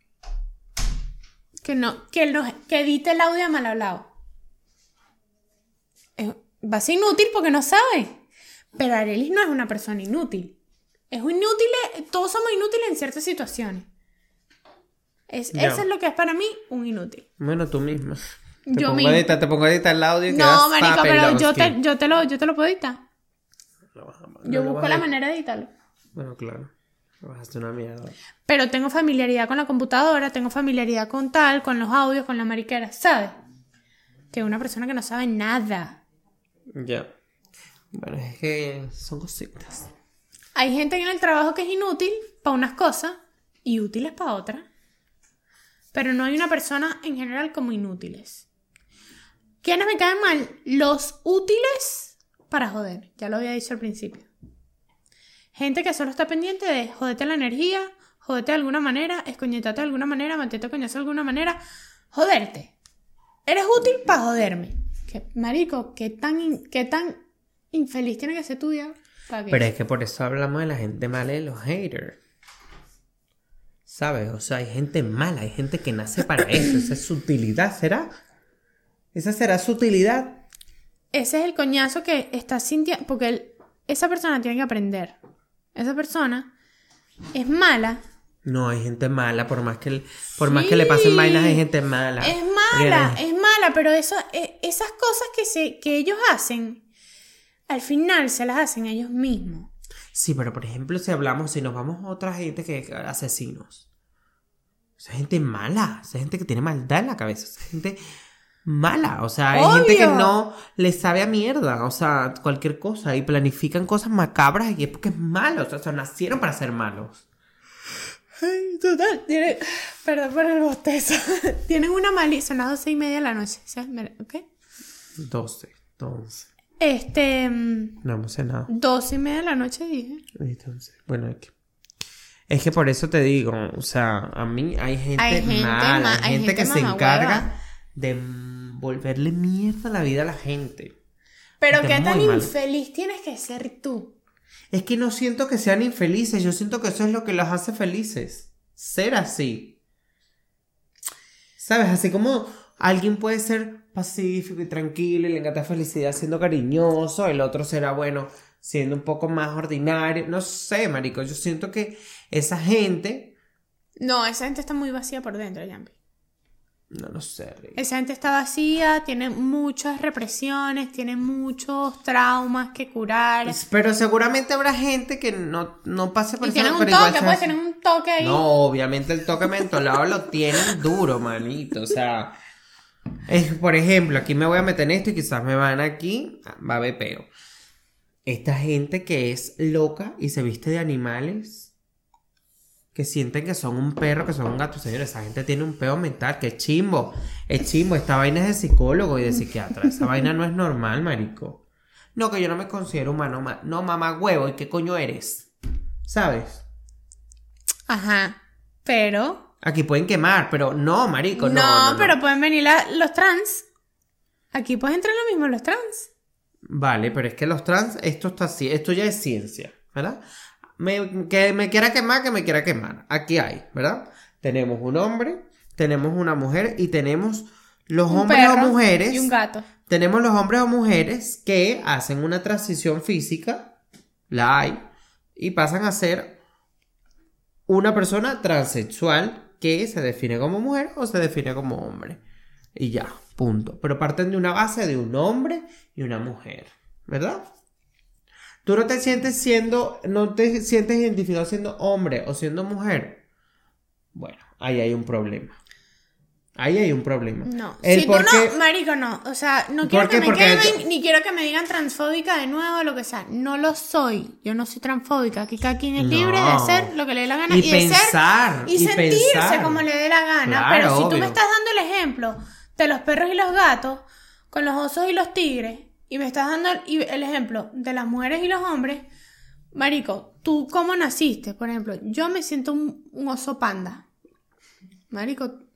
B: Que no, que, nos- que edite el audio mal hablado. Va a ser inútil porque no sabe. Pero Arelis no es una persona inútil. Es inútil, todos somos inútiles en ciertas situaciones. Es,
A: Ya.
B: Eso es lo que es para mí un inútil.
A: Bueno, tú misma. Te
B: Yo misma.
A: A editar, te pongo a editar el audio y
B: No, marico, pero yo te, yo, te lo, yo te lo puedo editar. Yo busco la manera de editarlo.
A: Bueno, claro. Hacer una mierda.
B: Pero tengo familiaridad con la computadora, tengo familiaridad con tal, con los audios, con la mariquera, ¿sabes? Que una persona que no sabe nada.
A: Ya. Bueno, es que son cositas.
B: Hay gente en el trabajo que es inútil para unas cosas y útiles para otras. Pero no hay una persona en general como inútiles. ¿Quiénes me caen mal? Los útiles para joder. Ya lo había dicho al principio. Gente que solo está pendiente de joderte la energía, joderte de alguna manera, escoñetarte de alguna manera, matarte coñazo de alguna manera. Joderte. Eres útil para joderme. Que, marico, ¿qué tan, qué tan infeliz tiene que ser tu día? para que-
A: Pero es que por eso hablamos de la gente mala y de los haters. ¿Sabes? O sea, hay gente mala, hay gente que nace para eso. Esa es su utilidad, ¿será? ¿Esa será su utilidad?
B: Ese es el coñazo que está sintiendo. Porque el- esa persona tiene que aprender. Esa persona es mala.
A: No, hay gente mala, por más que, el- por más que le pasen vainas, hay gente mala.
B: Es mala, es mala, pero eso, e- esas cosas que, se, que ellos hacen, al final se las hacen ellos mismos.
A: Sí, pero por ejemplo, si hablamos, si nos vamos a otra gente que asesinos. Esa gente mala, esa gente que tiene maldad en la cabeza, esa gente mala. O sea, hay gente que no le sabe a mierda, o sea, cualquier cosa y planifican cosas macabras y es porque es malo, o sea, o sea, nacieron para ser malos.
B: Ay, total, tiene- perdón por el bostezo. Tienen una malicia, son las doce y media de la noche. ¿sí? Mira, ¿Ok?
A: 12, 11.
B: Este, mm,
A: No hemos cenado.
B: doce y media de la noche dije.
A: Entonces, bueno, es que, es que por eso te digo, o sea, a mí hay gente,
B: Hay gente
A: mala,
B: ma-
A: hay gente, que se encarga de volverle mierda la vida a la gente.
B: Pero qué tan infeliz tienes que ser tú.
A: Es que no siento que sean infelices, yo siento que eso es lo que los hace felices. Ser así. ¿Sabes? Así como alguien puede ser pacífico y tranquilo y le encanta felicidad siendo cariñoso, el otro será bueno siendo un poco más ordinario. No sé, marico, yo siento que esa gente...
B: No, esa gente está muy vacía por dentro, Yampi.
A: No lo sé, Rick.
B: Esa gente está vacía, tiene muchas represiones, tiene muchos traumas que curar.
A: Pero seguramente habrá gente que no, no pase por
B: Y tienen un toque, pues tienen un toque ahí.
A: No, obviamente el toque mentolado lo tienen duro, manito. O sea, es, por ejemplo, aquí me voy a meter en esto y quizás me van aquí, va a haber peo. Esta gente que es loca y se viste de animales, que sienten que son un perro, que son un gato, señores, esa gente tiene un peo mental, que es chimbo, es chimbo, esta vaina es de psicólogo y de psiquiatra, esa vaina no es normal, marico. No, que yo no me considero humano, ma- no, mamá huevo, ¿y qué coño eres? ¿Sabes?
B: Ajá. Pero.
A: Aquí pueden quemar, pero no, marico, no.
B: No,
A: no, no.
B: pero pueden venir la- los trans. Aquí pueden entrar lo mismo los trans.
A: Vale, pero es que los trans, esto está así, esto ya es ciencia, ¿verdad? Me- que me quiera quemar, que me quiera quemar. Aquí hay, ¿verdad? Tenemos un hombre, tenemos una mujer y tenemos los
B: Un
A: hombres
B: perro
A: o mujeres.
B: Y un gato.
A: Tenemos los hombres o mujeres que hacen una transición física, la hay, y pasan a ser una persona transexual que se define como mujer o se define como hombre. Y ya, punto. Pero parten de una base de un hombre y una mujer, ¿verdad? Tú no te sientes siendo, no te sientes identificado siendo hombre o siendo mujer. Bueno, ahí hay un problema. Ahí hay un problema.
B: No.
A: El
B: si tú no, marico, no. O sea, no quiero
A: ¿Por
B: que me quemen, ni quiero que me digan transfóbica de nuevo, lo que sea. No lo soy. Yo no soy transfóbica. Aquí cada quien es libre de hacer lo que le dé la gana.
A: Y
B: de
A: pensar,
B: ser, y,
A: y
B: sentirse
A: pensar.
B: como le dé la gana.
A: Claro,
B: Pero si tú me estás dando el ejemplo de los perros y los gatos, con los osos y los tigres, y me estás dando el, y el ejemplo de las mujeres y los hombres, marico, ¿tú cómo naciste? Por ejemplo, yo me siento un, un oso panda. Marico,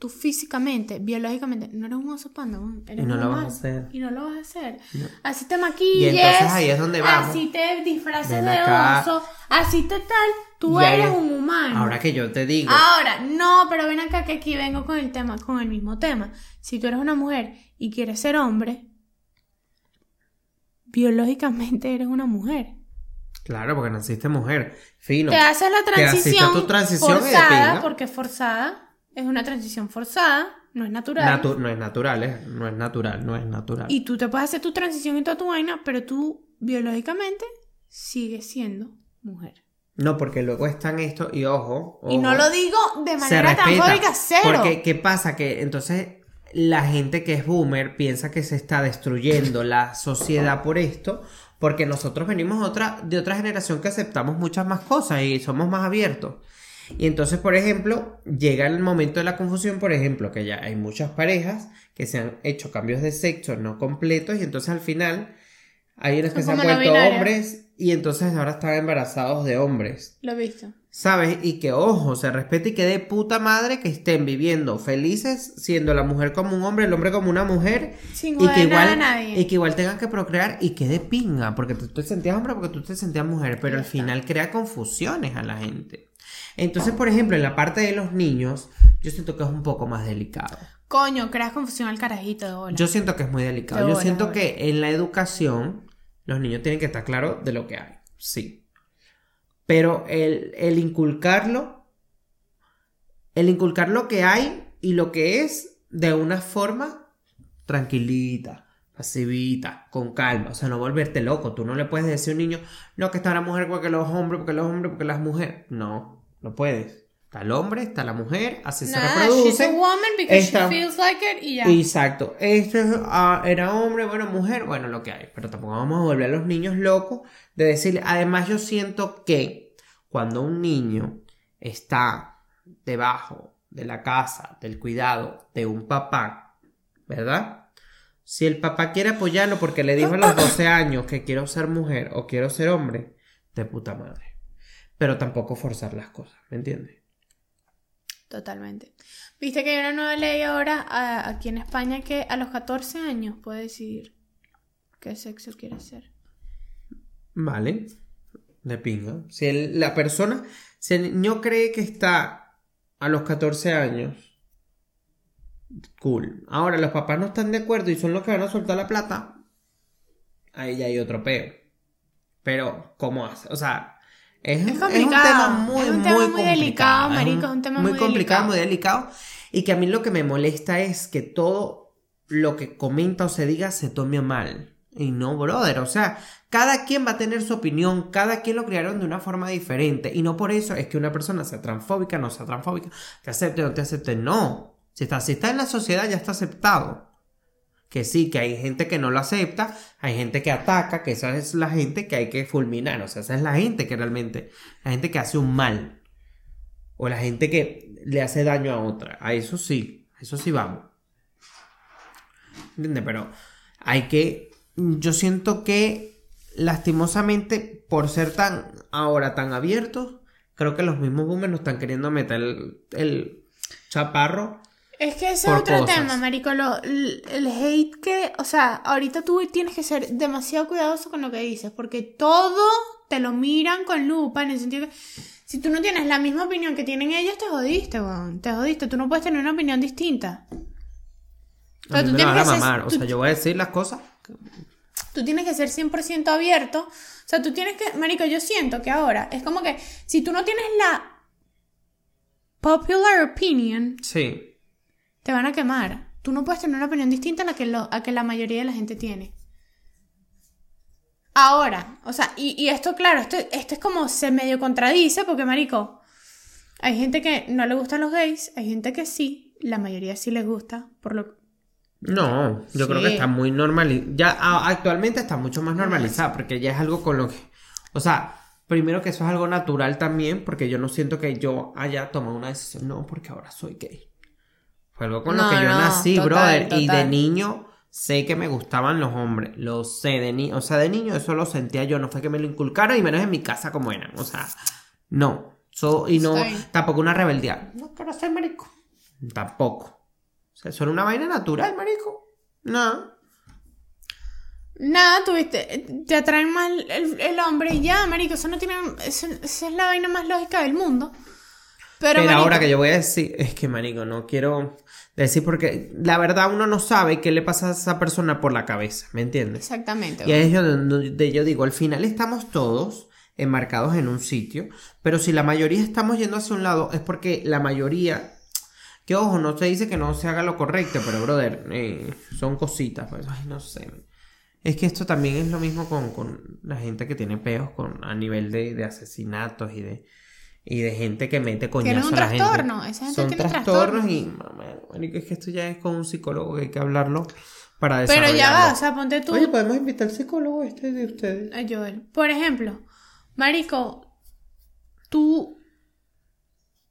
B: tú físicamente, biológicamente, no eres un oso panda, eres
A: Y no
B: un
A: lo vas a hacer.
B: Y no lo vas a hacer.
A: No.
B: Así te maquilles.
A: Y entonces ahí es donde vamos.
B: Así te disfraces de oso. Así te tal. Tú eres
A: es-
B: un humano.
A: Ahora que yo te digo,
B: Ahora, no, pero ven acá que aquí vengo con el tema, con el mismo tema. Si tú eres una mujer y quieres ser hombre, biológicamente eres una mujer.
A: claro, porque naciste mujer, fino.
B: Te haces la
A: Te
B: transición,
A: tu transición
B: forzada, porque es forzada, es una transición forzada, no es natural.
A: Natu- no es natural, ¿eh? No es natural, no es natural.
B: y tú te puedes hacer tu transición y toda tu vaina, pero tú biológicamente sigues siendo mujer.
A: No, porque luego están esto, y ojo,
B: Y no
A: ojo,
B: lo digo de manera
A: respeta.
B: transfóbica, cero.
A: Porque, ¿qué pasa? Que entonces la gente que es boomer piensa que se está destruyendo la sociedad por esto, porque nosotros venimos otra, de otra generación que aceptamos muchas más cosas y somos más abiertos. Y entonces, por ejemplo, llega el momento de la confusión, por ejemplo, que ya hay muchas parejas que se han hecho cambios de sexo no completos y entonces al final hay unos que
B: Son
A: se han
B: no
A: vuelto hombres y entonces ahora están embarazados de hombres.
B: Lo he visto.
A: ¿Sabes? Y que, ojo, se respete y que de puta madre que estén viviendo felices, siendo la mujer como un hombre, el hombre como una mujer,
B: Sin
A: y que
B: nada a
A: igual,
B: nadie.
A: y que igual tengan que procrear y que de pinga, porque tú te sentías hombre, porque tú te sentías mujer, pero al final crea confusiones a la gente. Entonces, por ejemplo, en la parte de los niños, yo siento que es un poco más delicado.
B: Coño, creas confusión al carajito de bola.
A: Yo siento que es muy delicado.
B: De
A: Yo siento que en la educación los niños tienen que estar claros de lo que hay. Sí. Pero el, el inculcarlo, el inculcar lo que hay y lo que es de una forma tranquilita, pasivita, con calma. O sea, no volverte loco. Tú no le puedes decir a un niño, no, que está la mujer porque los hombres, porque los hombres, porque las mujeres. No, no puedes. Está el hombre, está la mujer, así se
B: Nada, she's a woman because
A: Esta-
B: she feels like it y ya.
A: Exacto. Este ah, era hombre, bueno, mujer, bueno, lo que hay. Pero tampoco vamos a volver a los niños locos de decirle. Además, yo siento que cuando un niño está debajo de la casa, del cuidado de un papá, ¿verdad? Si el papá quiere apoyarlo porque le dijo a los 12 años que quiero ser mujer o quiero ser hombre, de puta madre. Pero tampoco forzar las cosas, ¿me entiendes?
B: Totalmente. Viste que hay una nueva ley ahora a- aquí en España que a los 14 años puede decidir qué sexo quiere ser.
A: Vale. De pinga. Si el- la persona, si el niño cree que está a los 14 años Cool. Ahora, los papás no están de acuerdo y son los que van a soltar la plata. Ahí ya hay otro peo. Pero, ¿cómo hace? O sea, es,
B: Es
A: es un
B: complicado.
A: tema muy,
B: Es un tema
A: muy
B: muy
A: complicado.
B: delicado, marico, es un tema muy
A: complicado,
B: delicado.
A: muy delicado. Y que a mí lo que me molesta es que todo lo que comenta o se diga se tome mal. Y no, brother. O sea, cada quien va a tener su opinión, cada quien lo crearon de una forma diferente. Y no por eso es que una persona sea transfóbica, no sea transfóbica, te acepte o no te acepte. No. Si está, si está en la sociedad, ya está aceptado. Que sí, que hay gente que no lo acepta, hay gente que ataca, que esa es la gente que hay que fulminar. O sea, esa es la gente que realmente, la gente que hace un mal. O la gente que le hace daño a otra. A eso sí, a eso sí vamos. ¿Entiendes? Pero hay que. Yo siento que lastimosamente, por ser tan ahora tan abiertos, creo que los mismos boomers nos están queriendo meter el, el chaparro.
B: Es que ese es otro
A: cosas.
B: tema, marico. lo- el, hate que... O sea, ahorita tú tienes que ser demasiado cuidadoso con lo que dices. Porque todo te lo miran con lupa. En el sentido que... Si tú no tienes la misma opinión que tienen ellos, te jodiste, weón. Te jodiste. Tú no puedes tener una opinión distinta.
A: A
B: Pero
A: mí
B: tú
A: me van a
B: ser-.
A: O sea, yo voy a decir las cosas.
B: Tú tienes que ser 100% abierto. O sea, tú tienes que... Marico, yo siento que ahora es como que... Si tú no tienes la... Popular opinion,
A: Sí.
B: Te van a quemar. Tú no puedes tener una opinión distinta a la que, lo- a que la mayoría de la gente tiene. Ahora, o sea, y, y esto, claro, esto, esto es como se medio contradice, porque, marico, hay gente que no le gustan los gays, hay gente que sí, la mayoría sí les gusta, por lo
A: No, yo creo que está muy normalizado. Ya a- actualmente está mucho más normalizado porque ya es algo con lo que. O sea, primero que eso es algo natural también porque yo no siento que yo haya tomado una decisión. No, porque ahora soy gay. Fue algo con lo que yo
B: no,
A: nací,
B: total,
A: brother. Y de niño sé que me gustaban los hombres. Lo sé de niño. O sea, de niño eso lo sentía yo. No fue que me lo inculcaron y menos en mi casa como eran. O sea, no. So- y no, tampoco una rebeldía. No quiero ser marico. Tampoco. O sea, eso era una vaina natural, marico. No.
B: Nada, tuviste, te atraen más el, el hombre y ya, marico, eso no tiene, eso- esa es la vaina más lógica del mundo. Pero,
A: Pero,
B: marico,
A: ahora que yo voy a decir, es que, marico, no quiero decir porque la verdad uno no sabe qué le pasa a esa persona por la cabeza, ¿me entiendes?
B: Exactamente.
A: Y ahí es donde donde yo digo, al final estamos todos enmarcados en un sitio, pero si la mayoría estamos yendo hacia un lado es porque la mayoría, que ojo, no se dice que no se haga lo correcto, pero brother, eh, son cositas, pues, ay, no sé. Es que esto también es lo mismo con, con la gente que tiene peos con, a nivel de, de asesinatos y de, y de gente que mete coñazo
B: un
A: a la gente.
B: trastorno, esa gente
A: Son
B: tiene
A: trastornos
B: trastornos.
A: y, mamá, marico, es que esto ya es con un psicólogo que hay que hablarlo para
B: Pero ya va, o sea, ponte tú.
A: Oye, podemos invitar al psicólogo este de ustedes.
B: a Joel. Por ejemplo, Marico, tú.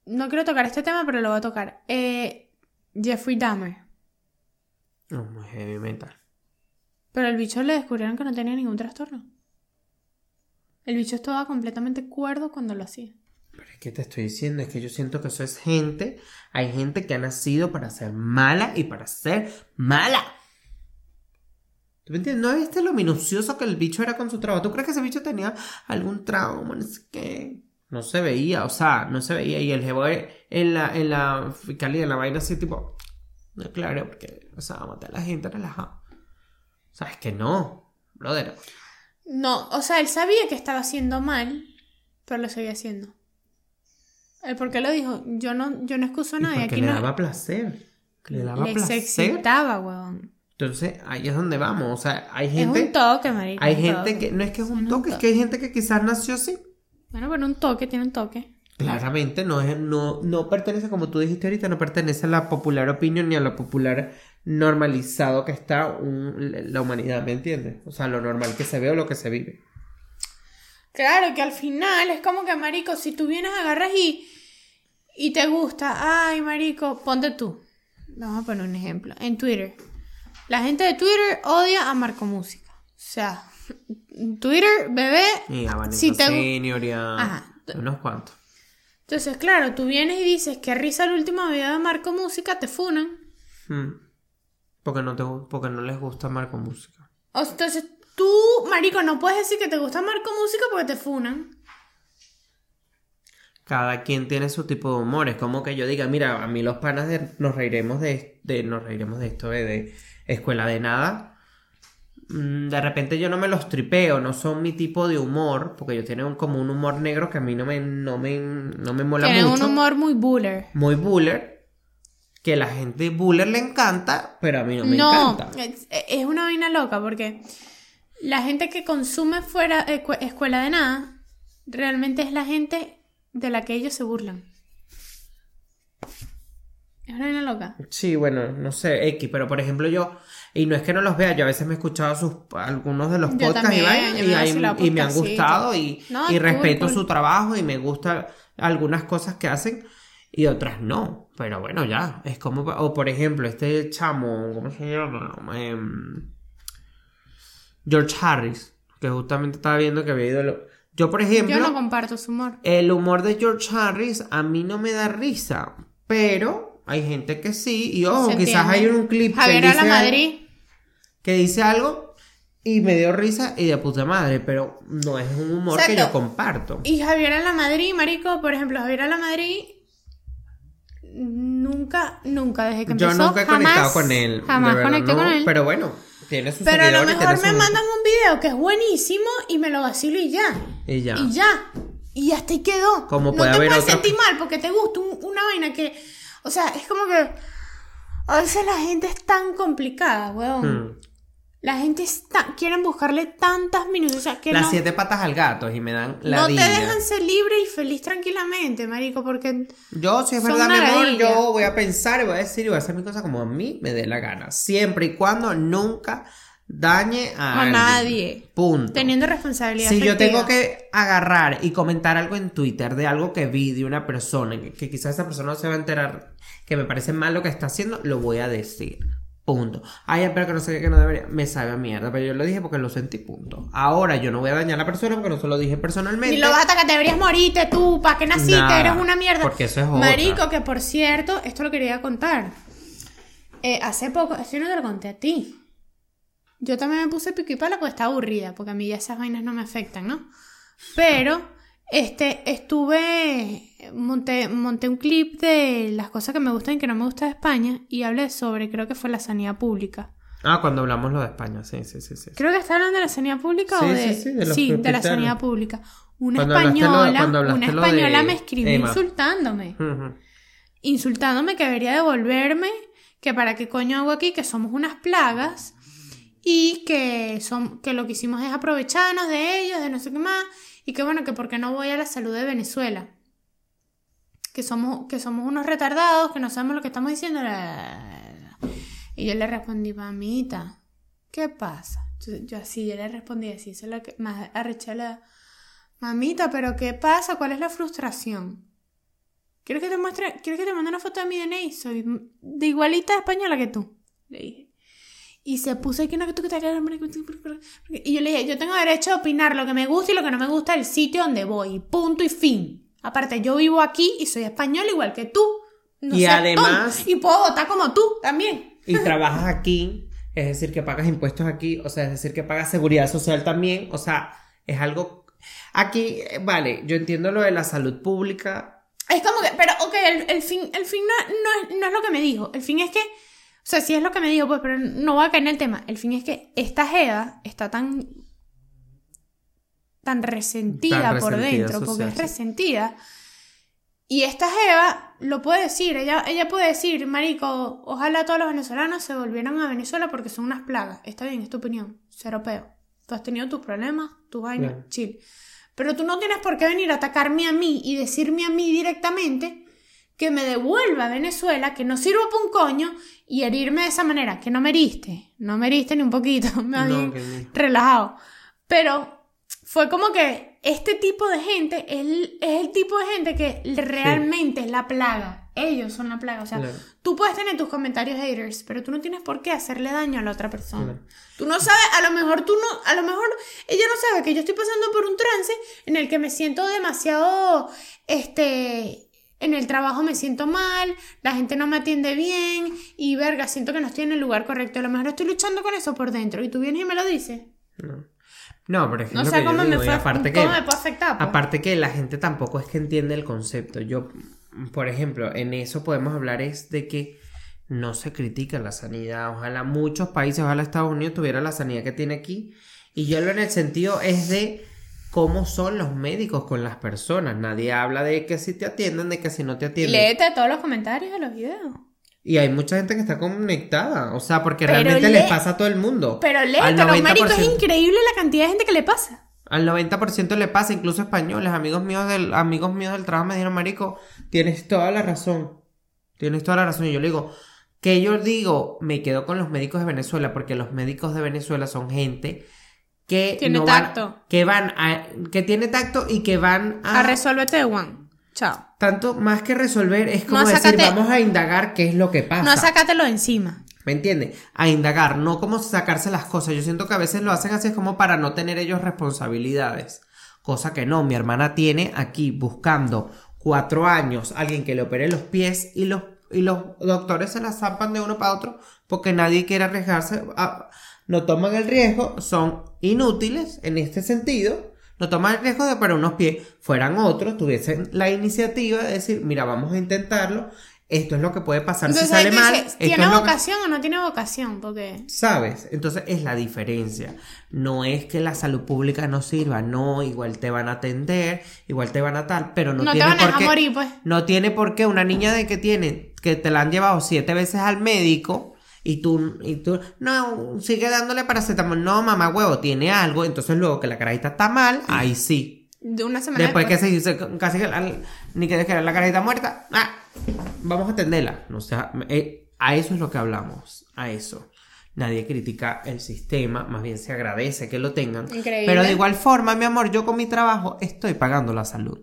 B: No quiero tocar este tema, pero lo voy a tocar. Eh, Jeffrey Dahmer.
A: No, muy heavy metal.
B: Pero el bicho le descubrieron que no tenía ningún trastorno. El bicho estaba completamente cuerdo cuando lo hacía.
A: Pero es que te estoy diciendo, es que yo siento que eso es gente. Hay gente que ha nacido para ser mala y para ser mala. ¿Tú me entiendes? ¿No viste lo minucioso que el bicho era con su trabajo? ¿Tú crees que ese bicho tenía algún trauma? No sé qué. No se veía, o sea, no se veía. Y el jevo en la, en la fiscalía, en la vaina así, tipo. No, claro, porque, o sea, matar a la gente relajado. O sea, es que no, brother.
B: No, o sea, él sabía que estaba haciendo mal, pero lo seguía haciendo. ¿El por qué lo dijo? Yo no, yo no excuso a nadie.
A: porque
B: Aquí
A: le
B: no.
A: daba placer. Que le daba
B: Le
A: placer.
B: excitaba, weón.
A: Entonces, ahí es donde vamos. O sea, hay
B: Es
A: gente.
B: un toque, marico.
A: hay gente
B: toque.
A: que. No es que es un toque, es
B: toque.
A: que hay gente que quizás nació así.
B: Bueno, pero un toque tiene un toque.
A: Claramente no, es, no, no pertenece, como tú dijiste ahorita, no pertenece a la popular opinión ni a lo popular normalizado que está un- la humanidad, ¿me entiendes? O sea, lo normal que se ve o lo que se vive.
B: Claro, que al final es como que, marico, si tú vienes, agarras y, y te gusta, ay, marico, ponte tú. Vamos a poner un ejemplo. En Twitter. La gente de Twitter odia a Marco Música. O sea, Twitter, bebé.
A: Y a
B: Si te gu-
A: Senior y a
B: Ajá.
A: unos cuantos.
B: Entonces, claro, tú vienes y dices que risa el último video de Marco Música, te funan.
A: Mm. Porque no, te, porque no les gusta Marco Música.
B: O entonces, tú, marico, no puedes decir que te gusta Marco Música porque te funan.
A: cada quien tiene su tipo de humor. Es como que yo diga, mira, a mí los panas de, nos reiremos de, de nos reiremos de esto de, de escuela de nada. Mm, De repente yo no me los tripeo, no son mi tipo de humor, porque ellos tienen un- como un humor negro que a mí no me, no me, no me mola
B: Tienen un
A: mucho.
B: humor muy buller.
A: Muy buller, que la gente buller le encanta, pero a mí no me
B: no,
A: encanta.
B: es, es una vaina loca porque la gente que consume fuera eh, cu- escuela de nada realmente es la gente de la que ellos se burlan. Es una vaina loca.
A: Sí, bueno, no sé, X, pero por ejemplo yo, y no es que no los vea, yo a veces me he escuchado sus, algunos de los
B: Yo
A: podcasts
B: también,
A: y,
B: me
A: hay-
B: vacilo
A: y me han gustado y,
B: No,
A: y
B: cool,
A: respeto
B: cool.
A: su trabajo y me gustan algunas cosas que hacen y otras no, pero bueno, ya, es como, o por ejemplo, este chamo, ¿cómo se llama? Em, George Harris, que justamente estaba viendo que había ido... lo- Yo, por ejemplo...
B: Yo no comparto su humor.
A: El humor de George Harris a mí no me da risa, pero hay gente que sí. Y ojo,
B: Se
A: quizás hay un clip que,
B: Javier
A: él
B: a la
A: dice algo-
B: Madrid.
A: que dice algo y me dio risa y de puta madre, pero no es un humor que yo comparto.
B: Y Javier a la Madrid, marico, por ejemplo, Javier a la Madrid nunca, nunca desde que
A: Yo
B: empezó,
A: nunca he
B: jamás,
A: conectado con él.
B: Jamás
A: verdad,
B: conecté
A: no,
B: con él.
A: Pero bueno, tiene sus
B: Pero a lo mejor me mandan un video que es buenísimo y me lo vacilo y ya.
A: Y ya.
B: Y ya. Y hasta ahí quedó.
A: Como
B: no
A: puede
B: te
A: haber
B: puedes
A: otro-
B: sentir mal porque te gusta un- una vaina que. O sea, es como que. A veces la gente es tan complicada, weón.
A: Hmm.
B: La gente está, quieren buscarle tantas minutos. O sea, que
A: Las
B: no,
A: siete patas al gato y me dan la
B: no te dejan ser libre y feliz tranquilamente, marico, porque.
A: Yo, si es verdad, mi
B: una
A: amor,
B: ladilla.
A: yo voy a pensar y voy a decir y voy a hacer mi cosa como a mí me dé la gana. Siempre y cuando nunca dañe a,
B: nadie.
A: Punto.
B: Teniendo responsabilidad.
A: Si yo tengo que agarrar y comentar algo en Twitter de algo que vi de una persona, que, que quizás esa persona no se va a enterar, que me parece mal lo que está haciendo, lo voy a decir. Punto. Ay, pero que no sé qué, que no debería. Me sabe a mierda, pero yo lo dije porque lo sentí, punto. Ahora yo no voy a dañar a la persona porque no se lo dije personalmente.
B: Ni lo vas a atacar, deberías morirte tú, ¿para qué naciste? Eres una mierda.
A: porque eso es otra.
B: Marico, que por cierto, esto lo quería contar. Eh, hace poco, esto yo no te lo conté a ti. Yo también me puse pico y pala porque estaba aburrida, porque a mí ya esas vainas no me afectan, ¿no? Pero, este, estuve, monté, monté un clip de las cosas que me gustan y que no me gusta de España y hablé sobre, creo que fue la sanidad pública.
A: Ah, cuando hablamos lo de España, sí, sí, sí. sí.
B: Creo que está hablando de la sanidad pública
A: Sí,
B: o de.
A: sí, sí, de los
B: sí, de la sanidad pública. Una
A: Cuando hablaste lo-
B: española, una
A: de
B: española me escribió
A: Emma.
B: insultándome. Insultándome que debería devolverme, que para qué coño hago aquí, que somos unas plagas y que, son, que lo que hicimos es aprovecharnos de ellos, de no sé qué más, y que bueno, que por qué no voy a la salud de Venezuela. Que somos, que somos unos retardados, que no sabemos lo que estamos diciendo. Y yo le respondí, mamita, ¿qué pasa? Yo, así, yo le respondí así, eso es lo que más arreché la... Mamita, pero ¿qué pasa? ¿Cuál es la frustración? ¿Quieres que te muestre, quieres que te mande una foto de mi DNI? Soy de igualita española que tú. Le dije. Y se puso aquí una que tú que te Y yo le dije, yo tengo derecho a opinar lo que me gusta y lo que no me gusta del sitio donde voy. Punto y fin. Aparte, yo vivo aquí y soy español igual que tú. No
A: Y además-
B: tonto. Y puedo votar como tú también.
A: Y trabajas aquí, es decir, que pagas impuestos aquí, o sea, es decir, que pagas seguridad social también, o sea, es algo... Aquí, eh, vale, yo entiendo lo de la salud pública,
B: Es como que, pero, ok, el, el fin, el fin no, no, es, no es lo que me dijo. El fin es que, o sea, sí es lo que me dijo, pues, pero no voy a caer en el tema. El fin es que esta Jeda está tan, tan resentida,
A: Tan
B: por
A: resentida
B: dentro, porque es
A: sí.
B: resentida. Y esta Jeva lo puede decir, ella, ella puede decir, marico, ojalá todos los venezolanos se volvieran a Venezuela porque son unas plagas. Está bien, es tu opinión, cero peo. Tú has tenido tus problemas, tus vainas, chill. Pero tú no tienes por qué venir a atacarme a mí y decirme a mí directamente que me devuelva a Venezuela, que no sirvo para un coño y herirme de esa manera, que no me heriste, no me heriste ni un poquito,
A: No, que ni-
B: relajado. Pero fue como que este tipo de gente es el, es el tipo de gente que realmente es la plaga. Ellos son la plaga. O sea,
A: Claro.
B: tú puedes tener tus comentarios haters, pero tú no tienes por qué hacerle daño a la otra persona.
A: Claro.
B: Tú no sabes, a lo mejor tú no, a lo mejor ella no sabe que yo estoy pasando por un trance en el que me siento demasiado, este, en el trabajo me siento mal, la gente no me atiende bien y verga, siento que no estoy en el lugar correcto. A lo mejor estoy luchando con eso por dentro y tú vienes y me lo dices.
A: No. No, pero es
B: No sé
A: que yo
B: cómo me
A: digo, y
B: fue,
A: aparte
B: cómo
A: que,
B: me puede afectar. pues.
A: aparte que la gente tampoco es que entiende el concepto. Yo, por ejemplo, en eso podemos hablar es de que no se critica la sanidad. Ojalá muchos países, ojalá Estados Unidos tuviera la sanidad que tiene aquí. Y yo lo en el sentido es de cómo son los médicos con las personas. Nadie habla de que si te atienden, de que si no te atienden.
B: léete todos los comentarios de los videos.
A: Y hay mucha gente que está conectada. O sea, porque
B: Pero
A: realmente les pasa a todo el mundo.
B: Pero
A: Al
B: léete, los maricos, es
A: 90%.
B: increíble la cantidad de gente que le pasa.
A: Al 90% le pasa, incluso españoles, amigos míos del, amigos míos del trabajo me dijeron, Marico, tienes toda la razón. Tienes toda la razón. Y yo le digo, que yo digo, me quedo con los médicos de Venezuela, porque los médicos de Venezuela son gente que
B: Tiene
A: no van-
B: tacto.
A: que van a, que tiene tacto y que van
B: A
A: a,
B: resolverte de one. Chao.
A: tanto más que resolver, es como
B: No,
A: decir, vamos a indagar qué es lo que pasa.
B: No sácatelo encima.
A: ¿Me entiendes? A indagar, no como sacarse las cosas. Yo siento que a veces lo hacen así es como para no tener ellos responsabilidades. Cosa que no, mi hermana tiene aquí buscando cuatro años alguien que le opere los pies y los, y los doctores se la zampan de uno para otro porque nadie quiere arriesgarse. a- no toman el riesgo, son inútiles en este sentido. No toman el riesgo de operar unos pies. Fueran otros, tuviesen la iniciativa de decir, mira, vamos a intentarlo. Esto es lo que puede pasar
B: Entonces
A: si sale mal.
B: ¿tiene
A: que-
B: vocación o no tiene vocación? Porque...
A: ¿Sabes? Entonces es la diferencia. No es que la salud pública no sirva, no, igual te van a atender, igual te van a tal, pero no,
B: No te
A: tiene
B: van a
A: por qué.
B: morir, pues.
A: No tiene por qué una niña de que tiene, que te la han llevado siete veces al médico y tú, y tú, no, sigue dándole paracetamol. No, mamá huevo, tiene algo. Entonces luego que la carajita está mal, ahí sí.
B: De una semana
A: Después que
B: después.
A: se dice casi que la- ni que dejar la carajita muerta, ah, vamos a atenderla. No sea, eh, a eso es lo que hablamos, a eso. Nadie critica el sistema, más bien se agradece que lo tengan.
B: Increíble.
A: Pero de igual forma, mi amor, yo con mi trabajo estoy pagando la salud.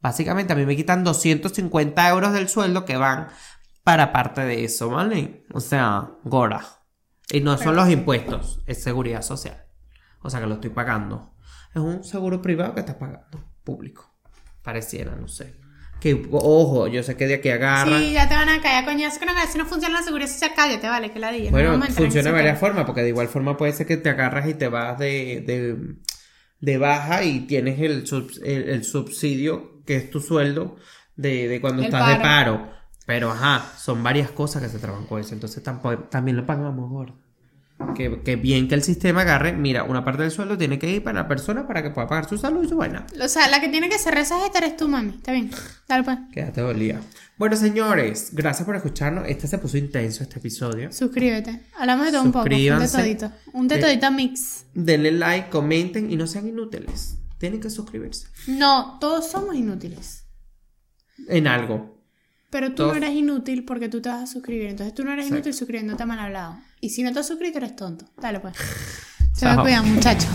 A: Básicamente a mí me quitan 250 euros del sueldo que van para parte de eso, ¿vale? O sea, gora. Y no son los impuestos, es seguridad social. O sea que lo estoy pagando. Es un seguro privado que estás pagando, público. Pareciera, no sé. Que, ojo, yo sé que de aquí agarran.
B: Sí, ya te van a caer a coñazo. Que no, si no funciona la seguridad social, cállate, vale, que la diga.
A: Bueno,
B: no
A: funciona de varias formas, porque de igual forma puede ser que te agarras y te vas de, de, de baja y tienes el, el, el subsidio, que es tu sueldo, de, de cuando
B: El
A: estás de
B: paro.
A: Pero ajá, son varias cosas que se trabajan con eso, entonces tampoco, también lo pagamos, gordo. Que, que bien que el sistema agarre, mira, una parte del sueldo tiene que ir para la persona para que pueda pagar su salud y su buena.
B: O sea, la que tiene que esa jeta eres tú, mami. Está bien. Dale, pues.
A: Quédate dolida. Bueno, señores, gracias por escucharnos. Este se puso intenso, este episodio.
B: Suscríbete. Hablamos de todo un poco. Un de
A: Suscríbanse.
B: todito. Un de
A: Eh,
B: todito mix.
A: Denle like, comenten y no sean inútiles. Tienen que suscribirse.
B: No, todos somos inútiles.
A: En algo.
B: Pero tú no eres inútil porque tú te vas a suscribir. Entonces tú no eres
A: Exacto.
B: inútil suscribiéndote a mal hablado. Y si no te has suscrito, eres tonto. Dale, pues. Se me cuidan, muchachos.